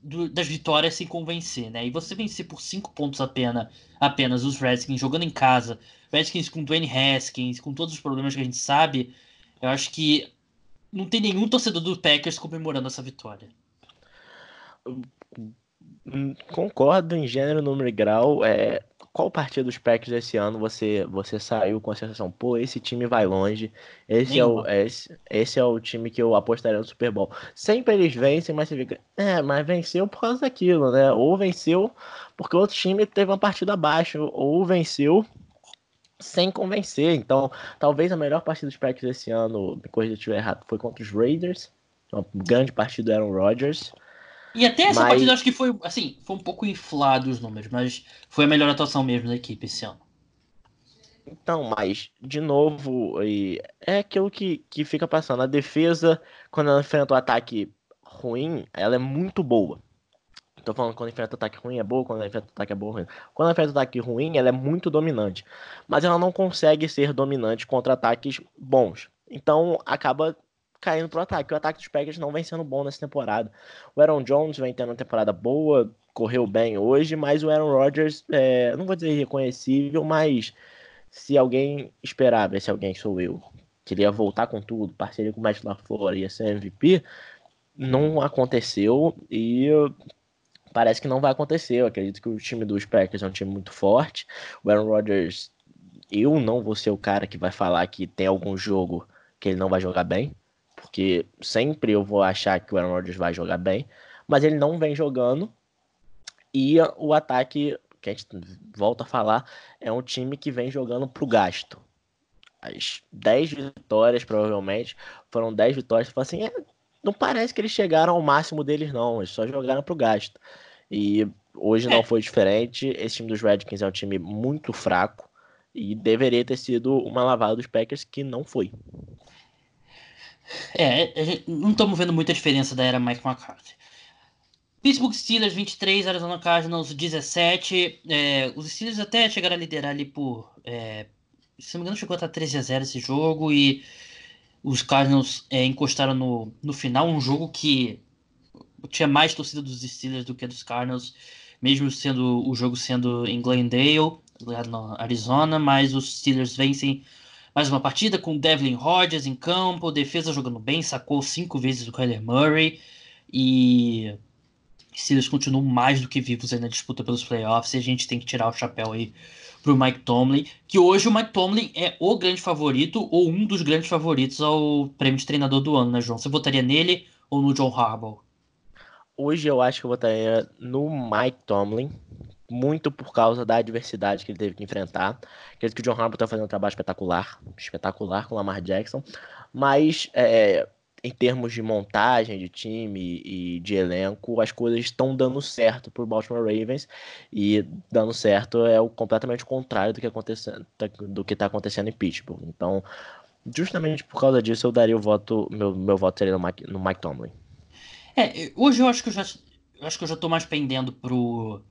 do, das vitórias sem convencer, né? E você vencer por 5 pontos apenas, apenas os Redskins jogando em casa, Redskins com Dwayne Haskins, com todos os problemas que a gente sabe, eu acho que não tem nenhum torcedor do Packers comemorando essa vitória.
Concordo em gênero, número e grau. É, qual partida dos Packers esse ano você você saiu com a sensação, pô, esse time vai longe, esse é, o, esse, esse é o time que eu apostaria no Super Bowl. Sempre eles vencem, mas você fica, é, mas venceu por causa daquilo, né? Ou venceu porque o outro time teve uma partida abaixo, ou venceu sem convencer. Então, talvez a melhor partida dos Packers esse ano, me corrija se estiver errado, foi contra os Raiders. Uma grande partida do Aaron Rodgers.
E até essa mas... partida acho que foi, assim, foi um pouco inflado os números, mas foi a melhor atuação mesmo da equipe esse ano.
Então, mas, de novo, é aquilo que, que fica passando. A defesa, quando ela enfrenta o um ataque ruim, ela é muito boa. Tô falando quando enfrenta ataque ruim é boa, quando enfrenta ataque é boa ruim. Quando enfrenta ataque ruim, ela é muito dominante. Mas ela não consegue ser dominante contra ataques bons. Então acaba caindo pro ataque. O ataque dos Packers não vem sendo bom nessa temporada. O Aaron Jones vem tendo uma temporada boa, correu bem hoje, mas o Aaron Rodgers, é, não vou dizer irreconhecível, mas se alguém esperava, esse alguém sou eu, queria voltar com tudo, parceria com o Matt LaFleur, ia ser MVP, não aconteceu e parece que não vai acontecer. Eu acredito que o time dos Packers é um time muito forte. O Aaron Rodgers, eu não vou ser o cara que vai falar que tem algum jogo que ele não vai jogar bem, porque sempre eu vou achar que o Aaron Rodgers vai jogar bem, mas ele não vem jogando. E o ataque, que a gente volta a falar, é um time que vem jogando pro gasto. As 10 vitórias, provavelmente, foram 10 vitórias. Você fala assim, é, não parece que eles chegaram ao máximo deles, não. Eles só jogaram pro gasto. E hoje é. não foi diferente. Esse time dos Redskins é um time muito fraco. E deveria ter sido uma lavada dos Packers, que não foi.
É, não estamos vendo muita diferença da era Mike McCarthy. Pittsburgh Steelers 23, Arizona Cardinals 17. É, os Steelers até chegaram a liderar ali por. É, se não me engano, chegou a estar 13 a 0 esse jogo. E os Cardinals é, encostaram no, no final, um jogo que tinha mais torcida dos Steelers do que dos Cardinals, mesmo sendo o jogo sendo em Glendale, no Arizona, mas os Steelers vencem mais uma partida com Devlin Rodgers em campo, defesa jogando bem, sacou cinco vezes o Kyler Murray e Steelers continuam mais do que vivos aí na disputa pelos playoffs e a gente tem que tirar o chapéu aí pro Mike Tomlin, que hoje o Mike Tomlin é o grande favorito ou um dos grandes favoritos ao prêmio de treinador do ano, né, João? Você votaria nele ou no John Harbaugh?
Hoje eu acho que eu votaria no Mike Tomlin, muito por causa da adversidade que ele teve que enfrentar. Acredito que o John Harbaugh está fazendo um trabalho espetacular, espetacular com o Lamar Jackson, mas é, em termos de montagem de time e de elenco, as coisas estão dando certo para o Baltimore Ravens e dando certo é o completamente contrário do que está acontecendo em Pittsburgh. Então, justamente por causa disso, eu daria o voto, meu, meu voto seria no Mike, no Mike Tomlin.
É, hoje eu acho que eu já, eu acho que eu já tô mais pendendo pro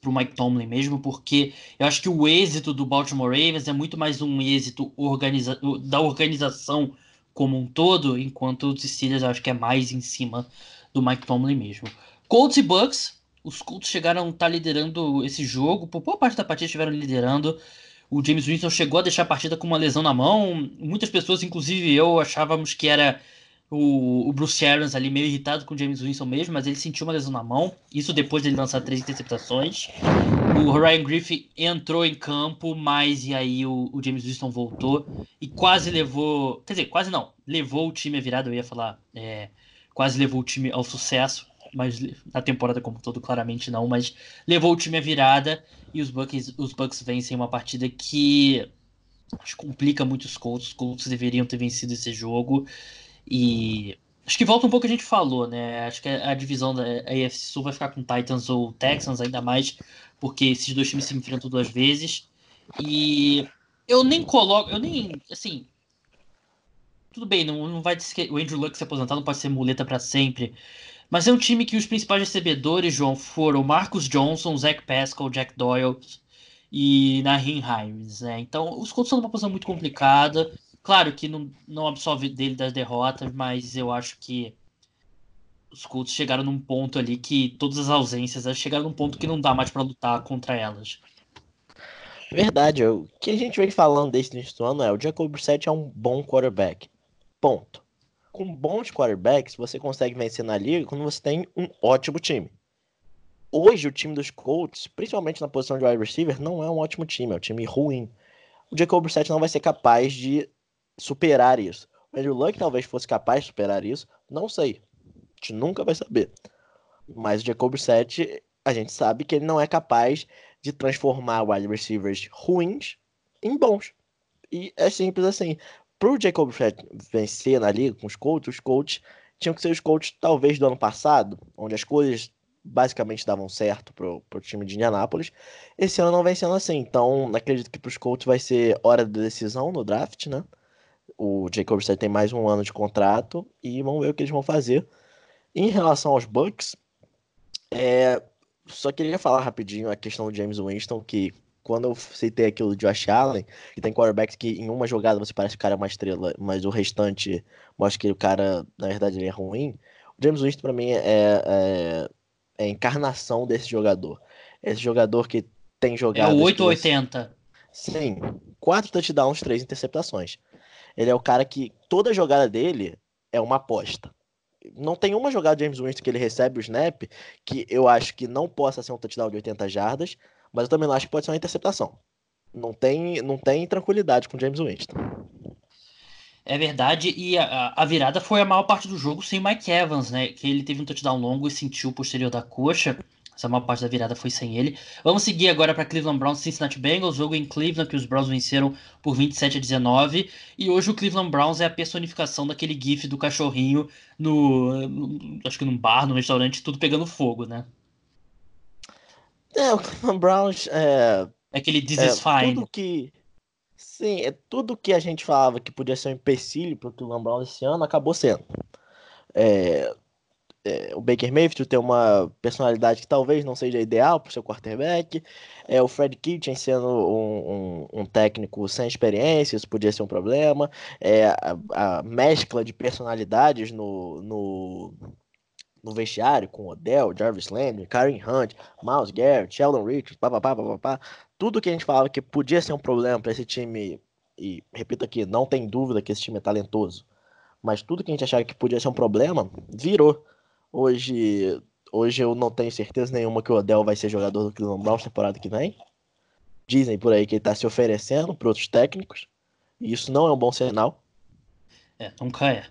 pro Mike Tomlin mesmo, porque eu acho que o êxito do Baltimore Ravens é muito mais um êxito organiza da organização como um todo, enquanto os Steelers acho que é mais em cima do Mike Tomlin mesmo. Colts e Bucks, os Colts chegaram a estar tá liderando esse jogo, por boa parte da partida estiveram liderando. O James Winston chegou a deixar a partida com uma lesão na mão. Muitas pessoas, inclusive eu, achávamos que era o, o Bruce Arians ali meio irritado com o James Winston mesmo, mas ele sentiu uma lesão na mão. Isso depois dele lançar três interceptações. O Ryan Griffin entrou em campo, mas e aí o, o, James Winston voltou e quase levou. Quer dizer, quase não. Levou o time a virada, eu ia falar. É, quase levou o time ao sucesso. Mas na temporada como todo, claramente não. Mas levou o time a virada e os Bucks, os Bucks vencem uma partida que complica muito os Colts. Os Colts deveriam ter vencido esse jogo. E acho que volta um pouco que a gente falou, né? Acho que a, divisão da AFC Sul vai ficar com Titans ou Texans, ainda mais porque esses dois times se enfrentam duas vezes. E eu nem coloco, eu nem, assim, tudo bem, não, não vai o Andrew Luck se aposentar, não pode ser muleta para sempre. Mas é um time que os principais recebedores, João, foram Marcus Johnson, Zach Pascal, Jack Doyle e Nahin Hines, né? Então, os Colts estão numa posição muito complicada. Claro que não, não absolve dele das derrotas, mas eu acho que os Colts chegaram num ponto ali que todas as ausências chegaram num ponto que não dá mais para lutar contra elas.
Verdade, o que a gente vem falando desde o ano é o Jacob Brissett é um bom quarterback. Ponto. Com bons quarterbacks, você consegue vencer na liga quando você tem um ótimo time. Hoje, o time dos Colts, principalmente na posição de wide receiver, não é um ótimo time, é um time ruim. O Jacob Brissett não vai ser capaz de superar isso. O Andrew Luck talvez fosse capaz de superar isso, não sei. A gente nunca vai saber. Mas o Jacob Brissett, a gente sabe que ele não é capaz de transformar wide receivers ruins em bons. E é simples assim. Pro Jacob Brissett vencer na liga com os Colts, os Colts tinham que ser os Colts talvez do ano passado, onde as coisas basicamente davam certo pro, pro time de Indianápolis. Esse ano não vem sendo assim, então acredito que pros Colts vai ser hora da decisão no draft, né? O Jacob Brissett tem mais um ano de contrato e vamos ver o que eles vão fazer. Em relação aos Bucks, é, só queria falar rapidinho a questão do James Winston, que quando eu citei aquilo do Josh Allen, que tem quarterbacks que em uma jogada você parece que o cara é uma estrela, mas o restante mostra que o cara, na verdade, ele é ruim. O James Winston, para mim, é, é, é, a encarnação desse jogador. Esse jogador que tem jogado.
É o 880.
Sim. Quatro touchdowns, três interceptações. Ele é o cara que toda jogada dele é uma aposta não tem uma jogada de James Winston que ele recebe o snap que eu acho que não possa ser um touchdown de 80 jardas, mas eu também não acho que pode ser uma interceptação. Não tem, não tem tranquilidade com James Winston.
É verdade, e a, a, virada foi a maior parte do jogo sem Mike Evans, né? Que ele teve um touchdown longo e sentiu o posterior da coxa. Essa maior parte da virada foi sem ele. Vamos seguir agora para Cleveland Browns Cincinnati Bengals, jogo em Cleveland que os Browns venceram por 27 a 19. E hoje o Cleveland Browns é a personificação daquele gif do cachorrinho no, no acho que num bar, num restaurante, tudo pegando fogo, né?
É, o Cleveland Browns é,
é aquele This é, is fine.
Tudo que Sim, é tudo que a gente falava que podia ser um empecilho para o Cleveland Browns esse ano acabou sendo. É, é, o Baker Mayfield tem uma personalidade que talvez não seja ideal para o seu quarterback. É, o Fred Kitchen sendo um, um, um, técnico sem experiência, isso podia ser um problema. É, a, a mescla de personalidades no, no, no vestiário com Odell, Jarvis Landry, Karen Hunt, Miles Garrett, Sheldon Richards, papapá, papapá. Tudo que a gente falava que podia ser um problema para esse time, e repito aqui, não tem dúvida que esse time é talentoso, mas tudo que a gente achava que podia ser um problema, virou. Hoje, hoje eu não tenho certeza nenhuma que o Odell vai ser jogador do Cleveland Browns temporada que vem. Dizem por aí que ele está se oferecendo para outros técnicos. E isso não é um bom sinal.
É, nunca é.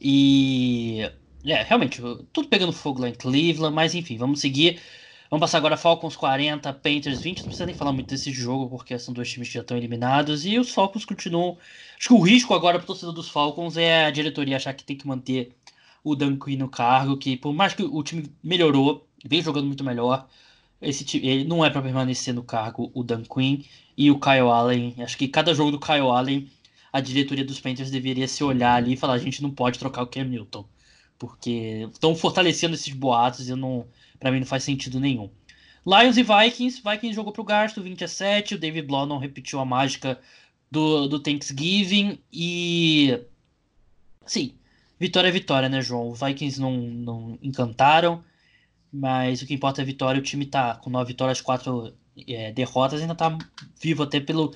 E. É, realmente, tudo pegando fogo lá em Cleveland, mas enfim, vamos seguir. Vamos passar agora Falcons 40, Panthers 20. Não precisa nem falar muito desse jogo, porque são dois times que já estão eliminados. E os Falcons continuam. Acho que o risco agora para o torcedor dos Falcons é a diretoria achar que tem que manter o Dan Quinn no cargo, que por mais que o time melhorou, vem jogando muito melhor, esse time, ele não é para permanecer no cargo o Dan Quinn e o Kyle Allen. Acho que cada jogo do Kyle Allen, a diretoria dos Panthers deveria se olhar ali e falar: a gente não pode trocar o Cam Newton, porque estão fortalecendo esses boatos e não, para mim não faz sentido nenhum. Lions e Vikings, Vikings jogou pro gasto 20 a 7, o David Blow não repetiu a mágica do, do Thanksgiving e sim, Vitória é vitória, né, João? Os Vikings não, não encantaram, mas o que importa é vitória. O time tá com nove vitórias, quatro é, derrotas, ainda tá vivo até pelo,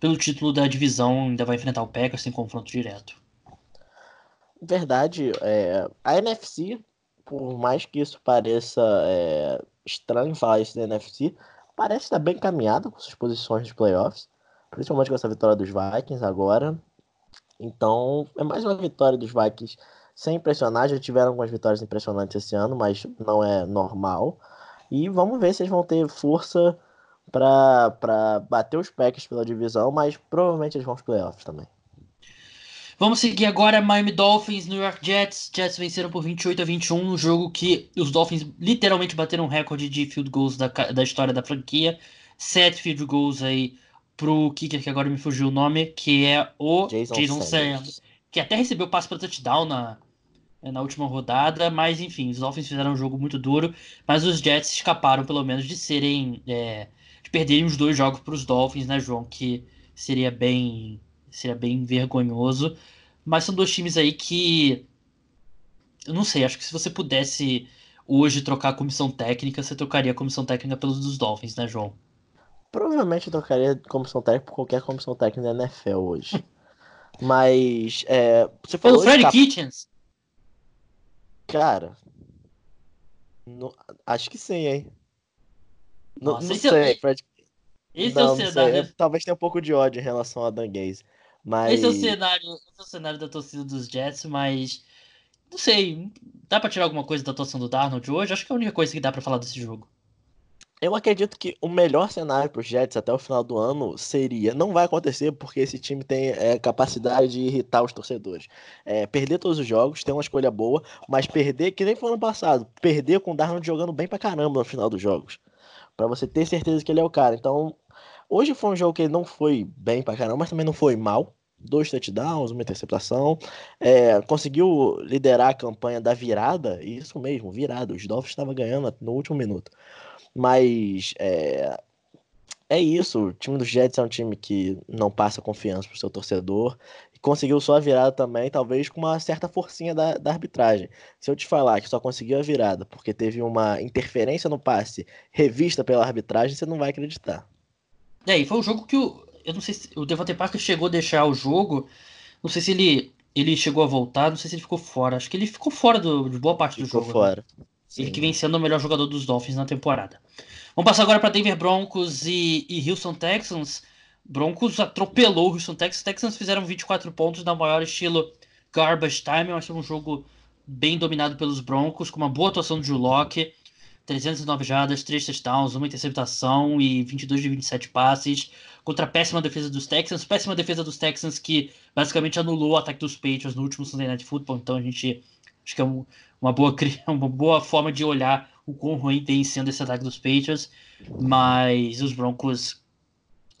pelo título da divisão. Ainda vai enfrentar o Packers sem confronto direto.
Verdade. É, a NFC, por mais que isso pareça é, estranho falar isso da NFC, parece estar bem caminhada com suas posições de playoffs. Principalmente com essa vitória dos Vikings agora. Então, é mais uma vitória dos Vikings sem impressionar. Já tiveram algumas vitórias impressionantes esse ano, mas não é normal. E vamos ver se eles vão ter força para bater os Packers pela divisão, mas provavelmente eles vão aos playoffs também.
Vamos seguir agora Miami Dolphins, New York Jets. Jets venceram por 28 a 21 no jogo que os Dolphins literalmente bateram um recorde de field goals da, da história da franquia. Sete field goals aí pro kicker que agora me fugiu o nome, que é o Jason, Jason Sanders, que até recebeu passe para touchdown na, na última rodada, mas enfim, os Dolphins fizeram um jogo muito duro, mas os Jets escaparam pelo menos de serem é, de perderem os dois jogos para os Dolphins, né, João? Que seria bem seria bem vergonhoso. Mas são dois times aí que. Eu não sei, acho que se você pudesse hoje trocar a comissão técnica, você trocaria a comissão técnica pelos dos Dolphins, né, João?
Provavelmente eu trocaria comissão técnica por qualquer comissão técnica da NFL hoje. [laughs] Mas. É, você
falou Pelo Freddy Kitchens?
Cara. Não, acho que sim, hein? Nossa, não, sei, é... Fred.
Esse não, é o cenário.
Talvez tenha um pouco de ódio em relação a Dan Gaze. Mas...
Esse é o cenário, esse é o cenário da torcida dos Jets, mas não sei, dá para tirar alguma coisa da atuação do Darnold hoje? Acho que é a única coisa que dá para falar desse jogo.
Eu acredito que o melhor cenário para os Jets até o final do ano seria. Não vai acontecer porque esse time tem é, capacidade de irritar os torcedores. É, perder todos os jogos, ter uma escolha boa, mas perder, que nem foi ano passado, perder com o Darnold jogando bem pra caramba no final dos jogos. para você ter certeza que ele é o cara. Então, Hoje foi um jogo que ele não foi bem pra caramba, mas também não foi mal. Dois touchdowns, uma interceptação. É, conseguiu liderar a campanha da virada, isso mesmo, virada. Os Dolphins estavam ganhando no último minuto. Mas é, é isso. O time dos Jets é um time que não passa confiança pro seu torcedor. E conseguiu só a virada também, talvez com uma certa forcinha da, da arbitragem. Se eu te falar que só conseguiu a virada porque teve uma interferência no passe revista pela arbitragem, você não vai acreditar.
É, e foi um jogo que o. Eu não sei se o Devante Parker chegou a deixar o jogo. Não sei se ele, ele chegou a voltar, não sei se ele ficou fora. Acho que ele ficou fora do, de boa parte do ficou jogo.
Ficou né? fora. Né?
Ele que vem sendo o melhor jogador dos Dolphins na temporada. Vamos passar agora para Denver Broncos e, e Houston Texans. Broncos atropelou o Houston Texans. Texans fizeram 24 pontos na maior estilo garbage time. Eu achei um jogo bem dominado pelos Broncos, com uma boa atuação do Drew Locke. 309 jardas, 3 touchdowns, uma interceptação e 22 de 27 passes contra a péssima defesa dos Texans. Péssima defesa dos Texans que basicamente anulou o ataque dos Patriots no último Sunday Night Football. Então a gente acho que é um, uma, boa, [laughs] uma boa forma de olhar o quão ruim tem sendo esse ataque dos Patriots. Mas os Broncos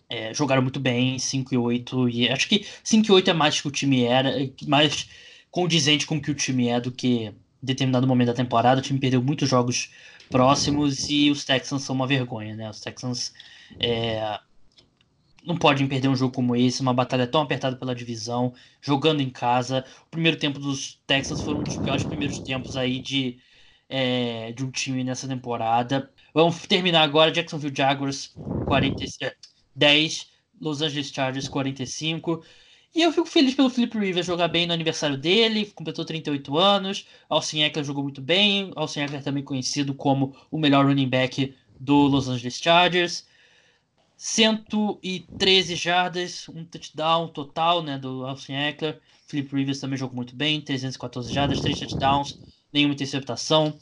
é, jogaram muito bem, 5 e 8. E acho que 5 e 8 é mais que o time era, mais condizente com o que o time é do que determinado momento da temporada. O time perdeu muitos jogos próximos e os Texans são uma vergonha, né? Os Texans é, não podem perder um jogo como esse, uma batalha tão apertada pela divisão, jogando em casa. O primeiro tempo dos Texans foi um dos piores primeiros tempos aí de, é, de um time nessa temporada. Vamos terminar agora, Jacksonville Jaguars 40, 10, Los Angeles Chargers 45. E eu fico feliz pelo Philip Rivers jogar bem no aniversário dele, completou 38 anos. Austin Eckler jogou muito bem. Austin Eckler também conhecido como o melhor running back do Los Angeles Chargers. 113 jardas, um touchdown total né, do Austin Eckler. Philip Rivers também jogou muito bem, 314 jardas, 3 touchdowns, nenhuma interceptação.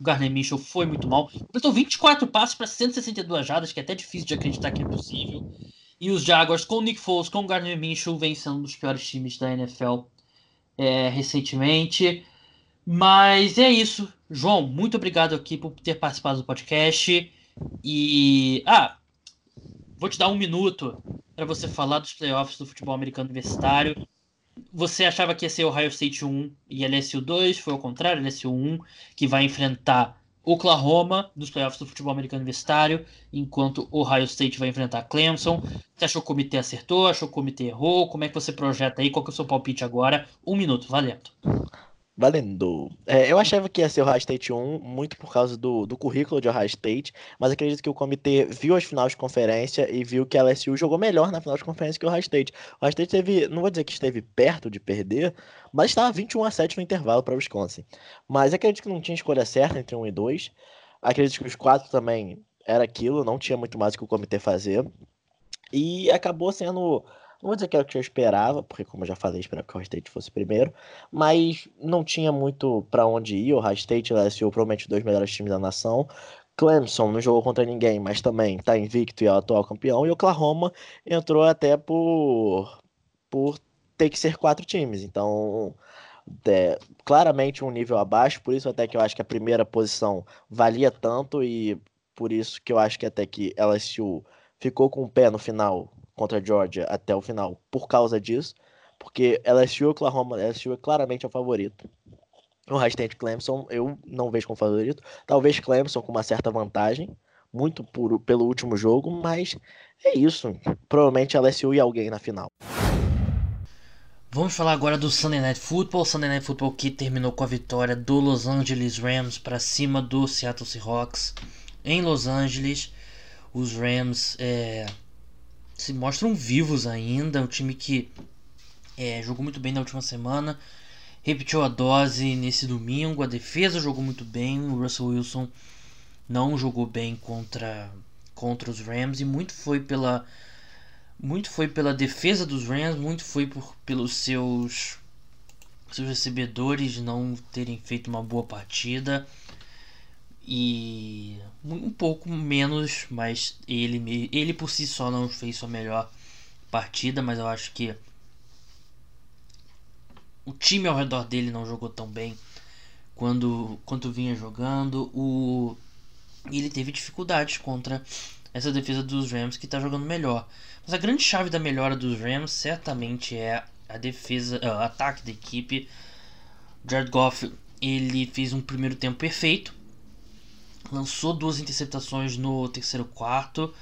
O Garner Mitchell foi muito mal. Completou 24 passos para 162 jardas, que é até difícil de acreditar que é possível. E os Jaguars, com o Nick Foles, com o Gardner Minshew, vem sendo um dos piores times da NFL é, recentemente. Mas é isso. João, muito obrigado aqui por ter participado do podcast. E. Ah, vou te dar um minuto para você falar dos playoffs do futebol americano universitário. Você achava que ia ser o Ohio State 1 e LSU 2, foi ao contrário, LSU 1, que vai enfrentar Oklahoma nos playoffs do futebol americano universitário, enquanto o Ohio State vai enfrentar Clemson. Você achou que o comitê acertou? Achou que o comitê errou? Como é que você projeta aí? Qual que é o seu palpite agora? Um minuto, valendo.
Valendo. É, eu achava que ia ser o Ohio State 1, muito por causa do, do currículo de Ohio State, mas acredito que o comitê viu as finais de conferência e viu que a LSU jogou melhor na final de conferência que o Ohio State. O Ohio State teve, não vou dizer que esteve perto de perder, mas estava 21 a 7 no intervalo para o Wisconsin. Mas acredito que não tinha escolha certa entre 1 e 2. Acredito que os quatro também era aquilo, não tinha muito mais o que o comitê fazer. E acabou sendo não vou dizer que era o que eu esperava, porque como eu já falei, esperava que o Ohio State fosse primeiro, mas não tinha muito para onde ir. O Ohio State e o LSU provavelmente dois melhores times da nação. Clemson não jogou contra ninguém, mas também está invicto e é o atual campeão. E Oklahoma entrou até por, por ter que ser quatro times. Então, é, claramente um nível abaixo. Por isso até que eu acho que a primeira posição valia tanto e por isso que eu acho que até que LSU ficou com o pé no final contra a Georgia até o final por causa disso. Porque LSU e Oklahoma, LSU é claramente o favorito. O restante Clemson eu não vejo como favorito. Talvez Clemson com uma certa vantagem, muito por, pelo último jogo, mas é isso. Provavelmente LSU e alguém na final.
Vamos falar agora do Sunday Night Football. Sunday Night Football que terminou com a vitória do Los Angeles Rams para cima do Seattle Seahawks em Los Angeles. Os Rams é, se mostram vivos ainda. Um time que é, jogou muito bem na última semana. Repetiu a dose nesse domingo. A defesa jogou muito bem. O Russell Wilson não jogou bem contra, contra os Rams. E muito foi pela. Muito foi pela defesa dos Rams, muito foi por, pelos seus, seus recebedores não terem feito uma boa partida e um pouco menos, mas ele, ele por si só não fez sua melhor partida, mas eu acho que o time ao redor dele não jogou tão bem quando quanto vinha jogando. O ele teve dificuldades contra essa defesa dos Rams que está jogando melhor. Mas a grande chave da melhora dos Rams certamente é a defesa, o uh, ataque da equipe. Jared Goff ele fez um primeiro tempo perfeito lançou duas interceptações no terceiro quarto,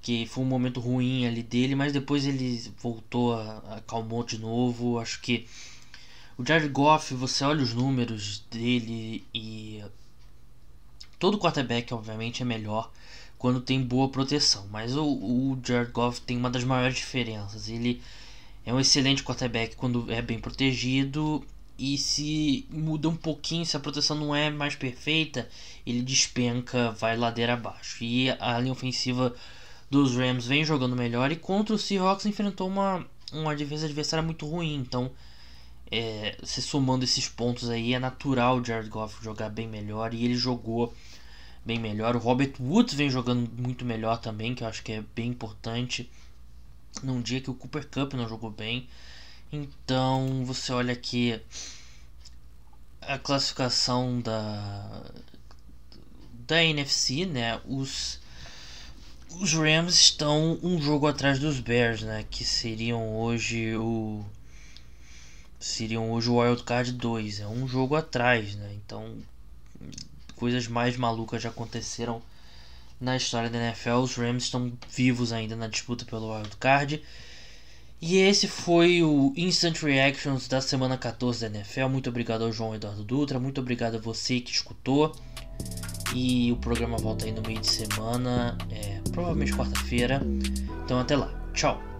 que foi um momento ruim ali dele, mas depois ele voltou, acalmou de novo. Acho que o Jared Goff, você olha os números dele e todo quarterback, obviamente, é melhor quando tem boa proteção, mas o, o Jared Goff tem uma das maiores diferenças. Ele é um excelente quarterback quando é bem protegido e se muda um pouquinho, se a proteção não é mais perfeita, ele despenca, vai ladeira abaixo. E a linha ofensiva dos Rams vem jogando melhor e contra o Seahawks enfrentou uma, uma defesa adversária muito ruim. Então, é, se somando esses pontos aí, é natural o Jared Goff jogar bem melhor e ele jogou bem melhor. O Robert Woods vem jogando muito melhor também, que eu acho que é bem importante. Num dia que o Cooper Cup não jogou bem. Então você olha aqui a classificação da da NFC, né? Os os Rams estão um jogo atrás dos Bears, né? Que seriam hoje o seriam hoje o Wild Card 2, é um jogo atrás, né? Então coisas mais malucas já aconteceram na história da NFL. Os Rams estão vivos ainda na disputa pelo Wild Card. E esse foi o Instant Reactions da semana 14 da NFL. Muito obrigado ao João Eduardo Dutra, muito obrigado a você que escutou. E o programa volta aí no meio de semana, é, provavelmente quarta-feira. Então até lá, tchau!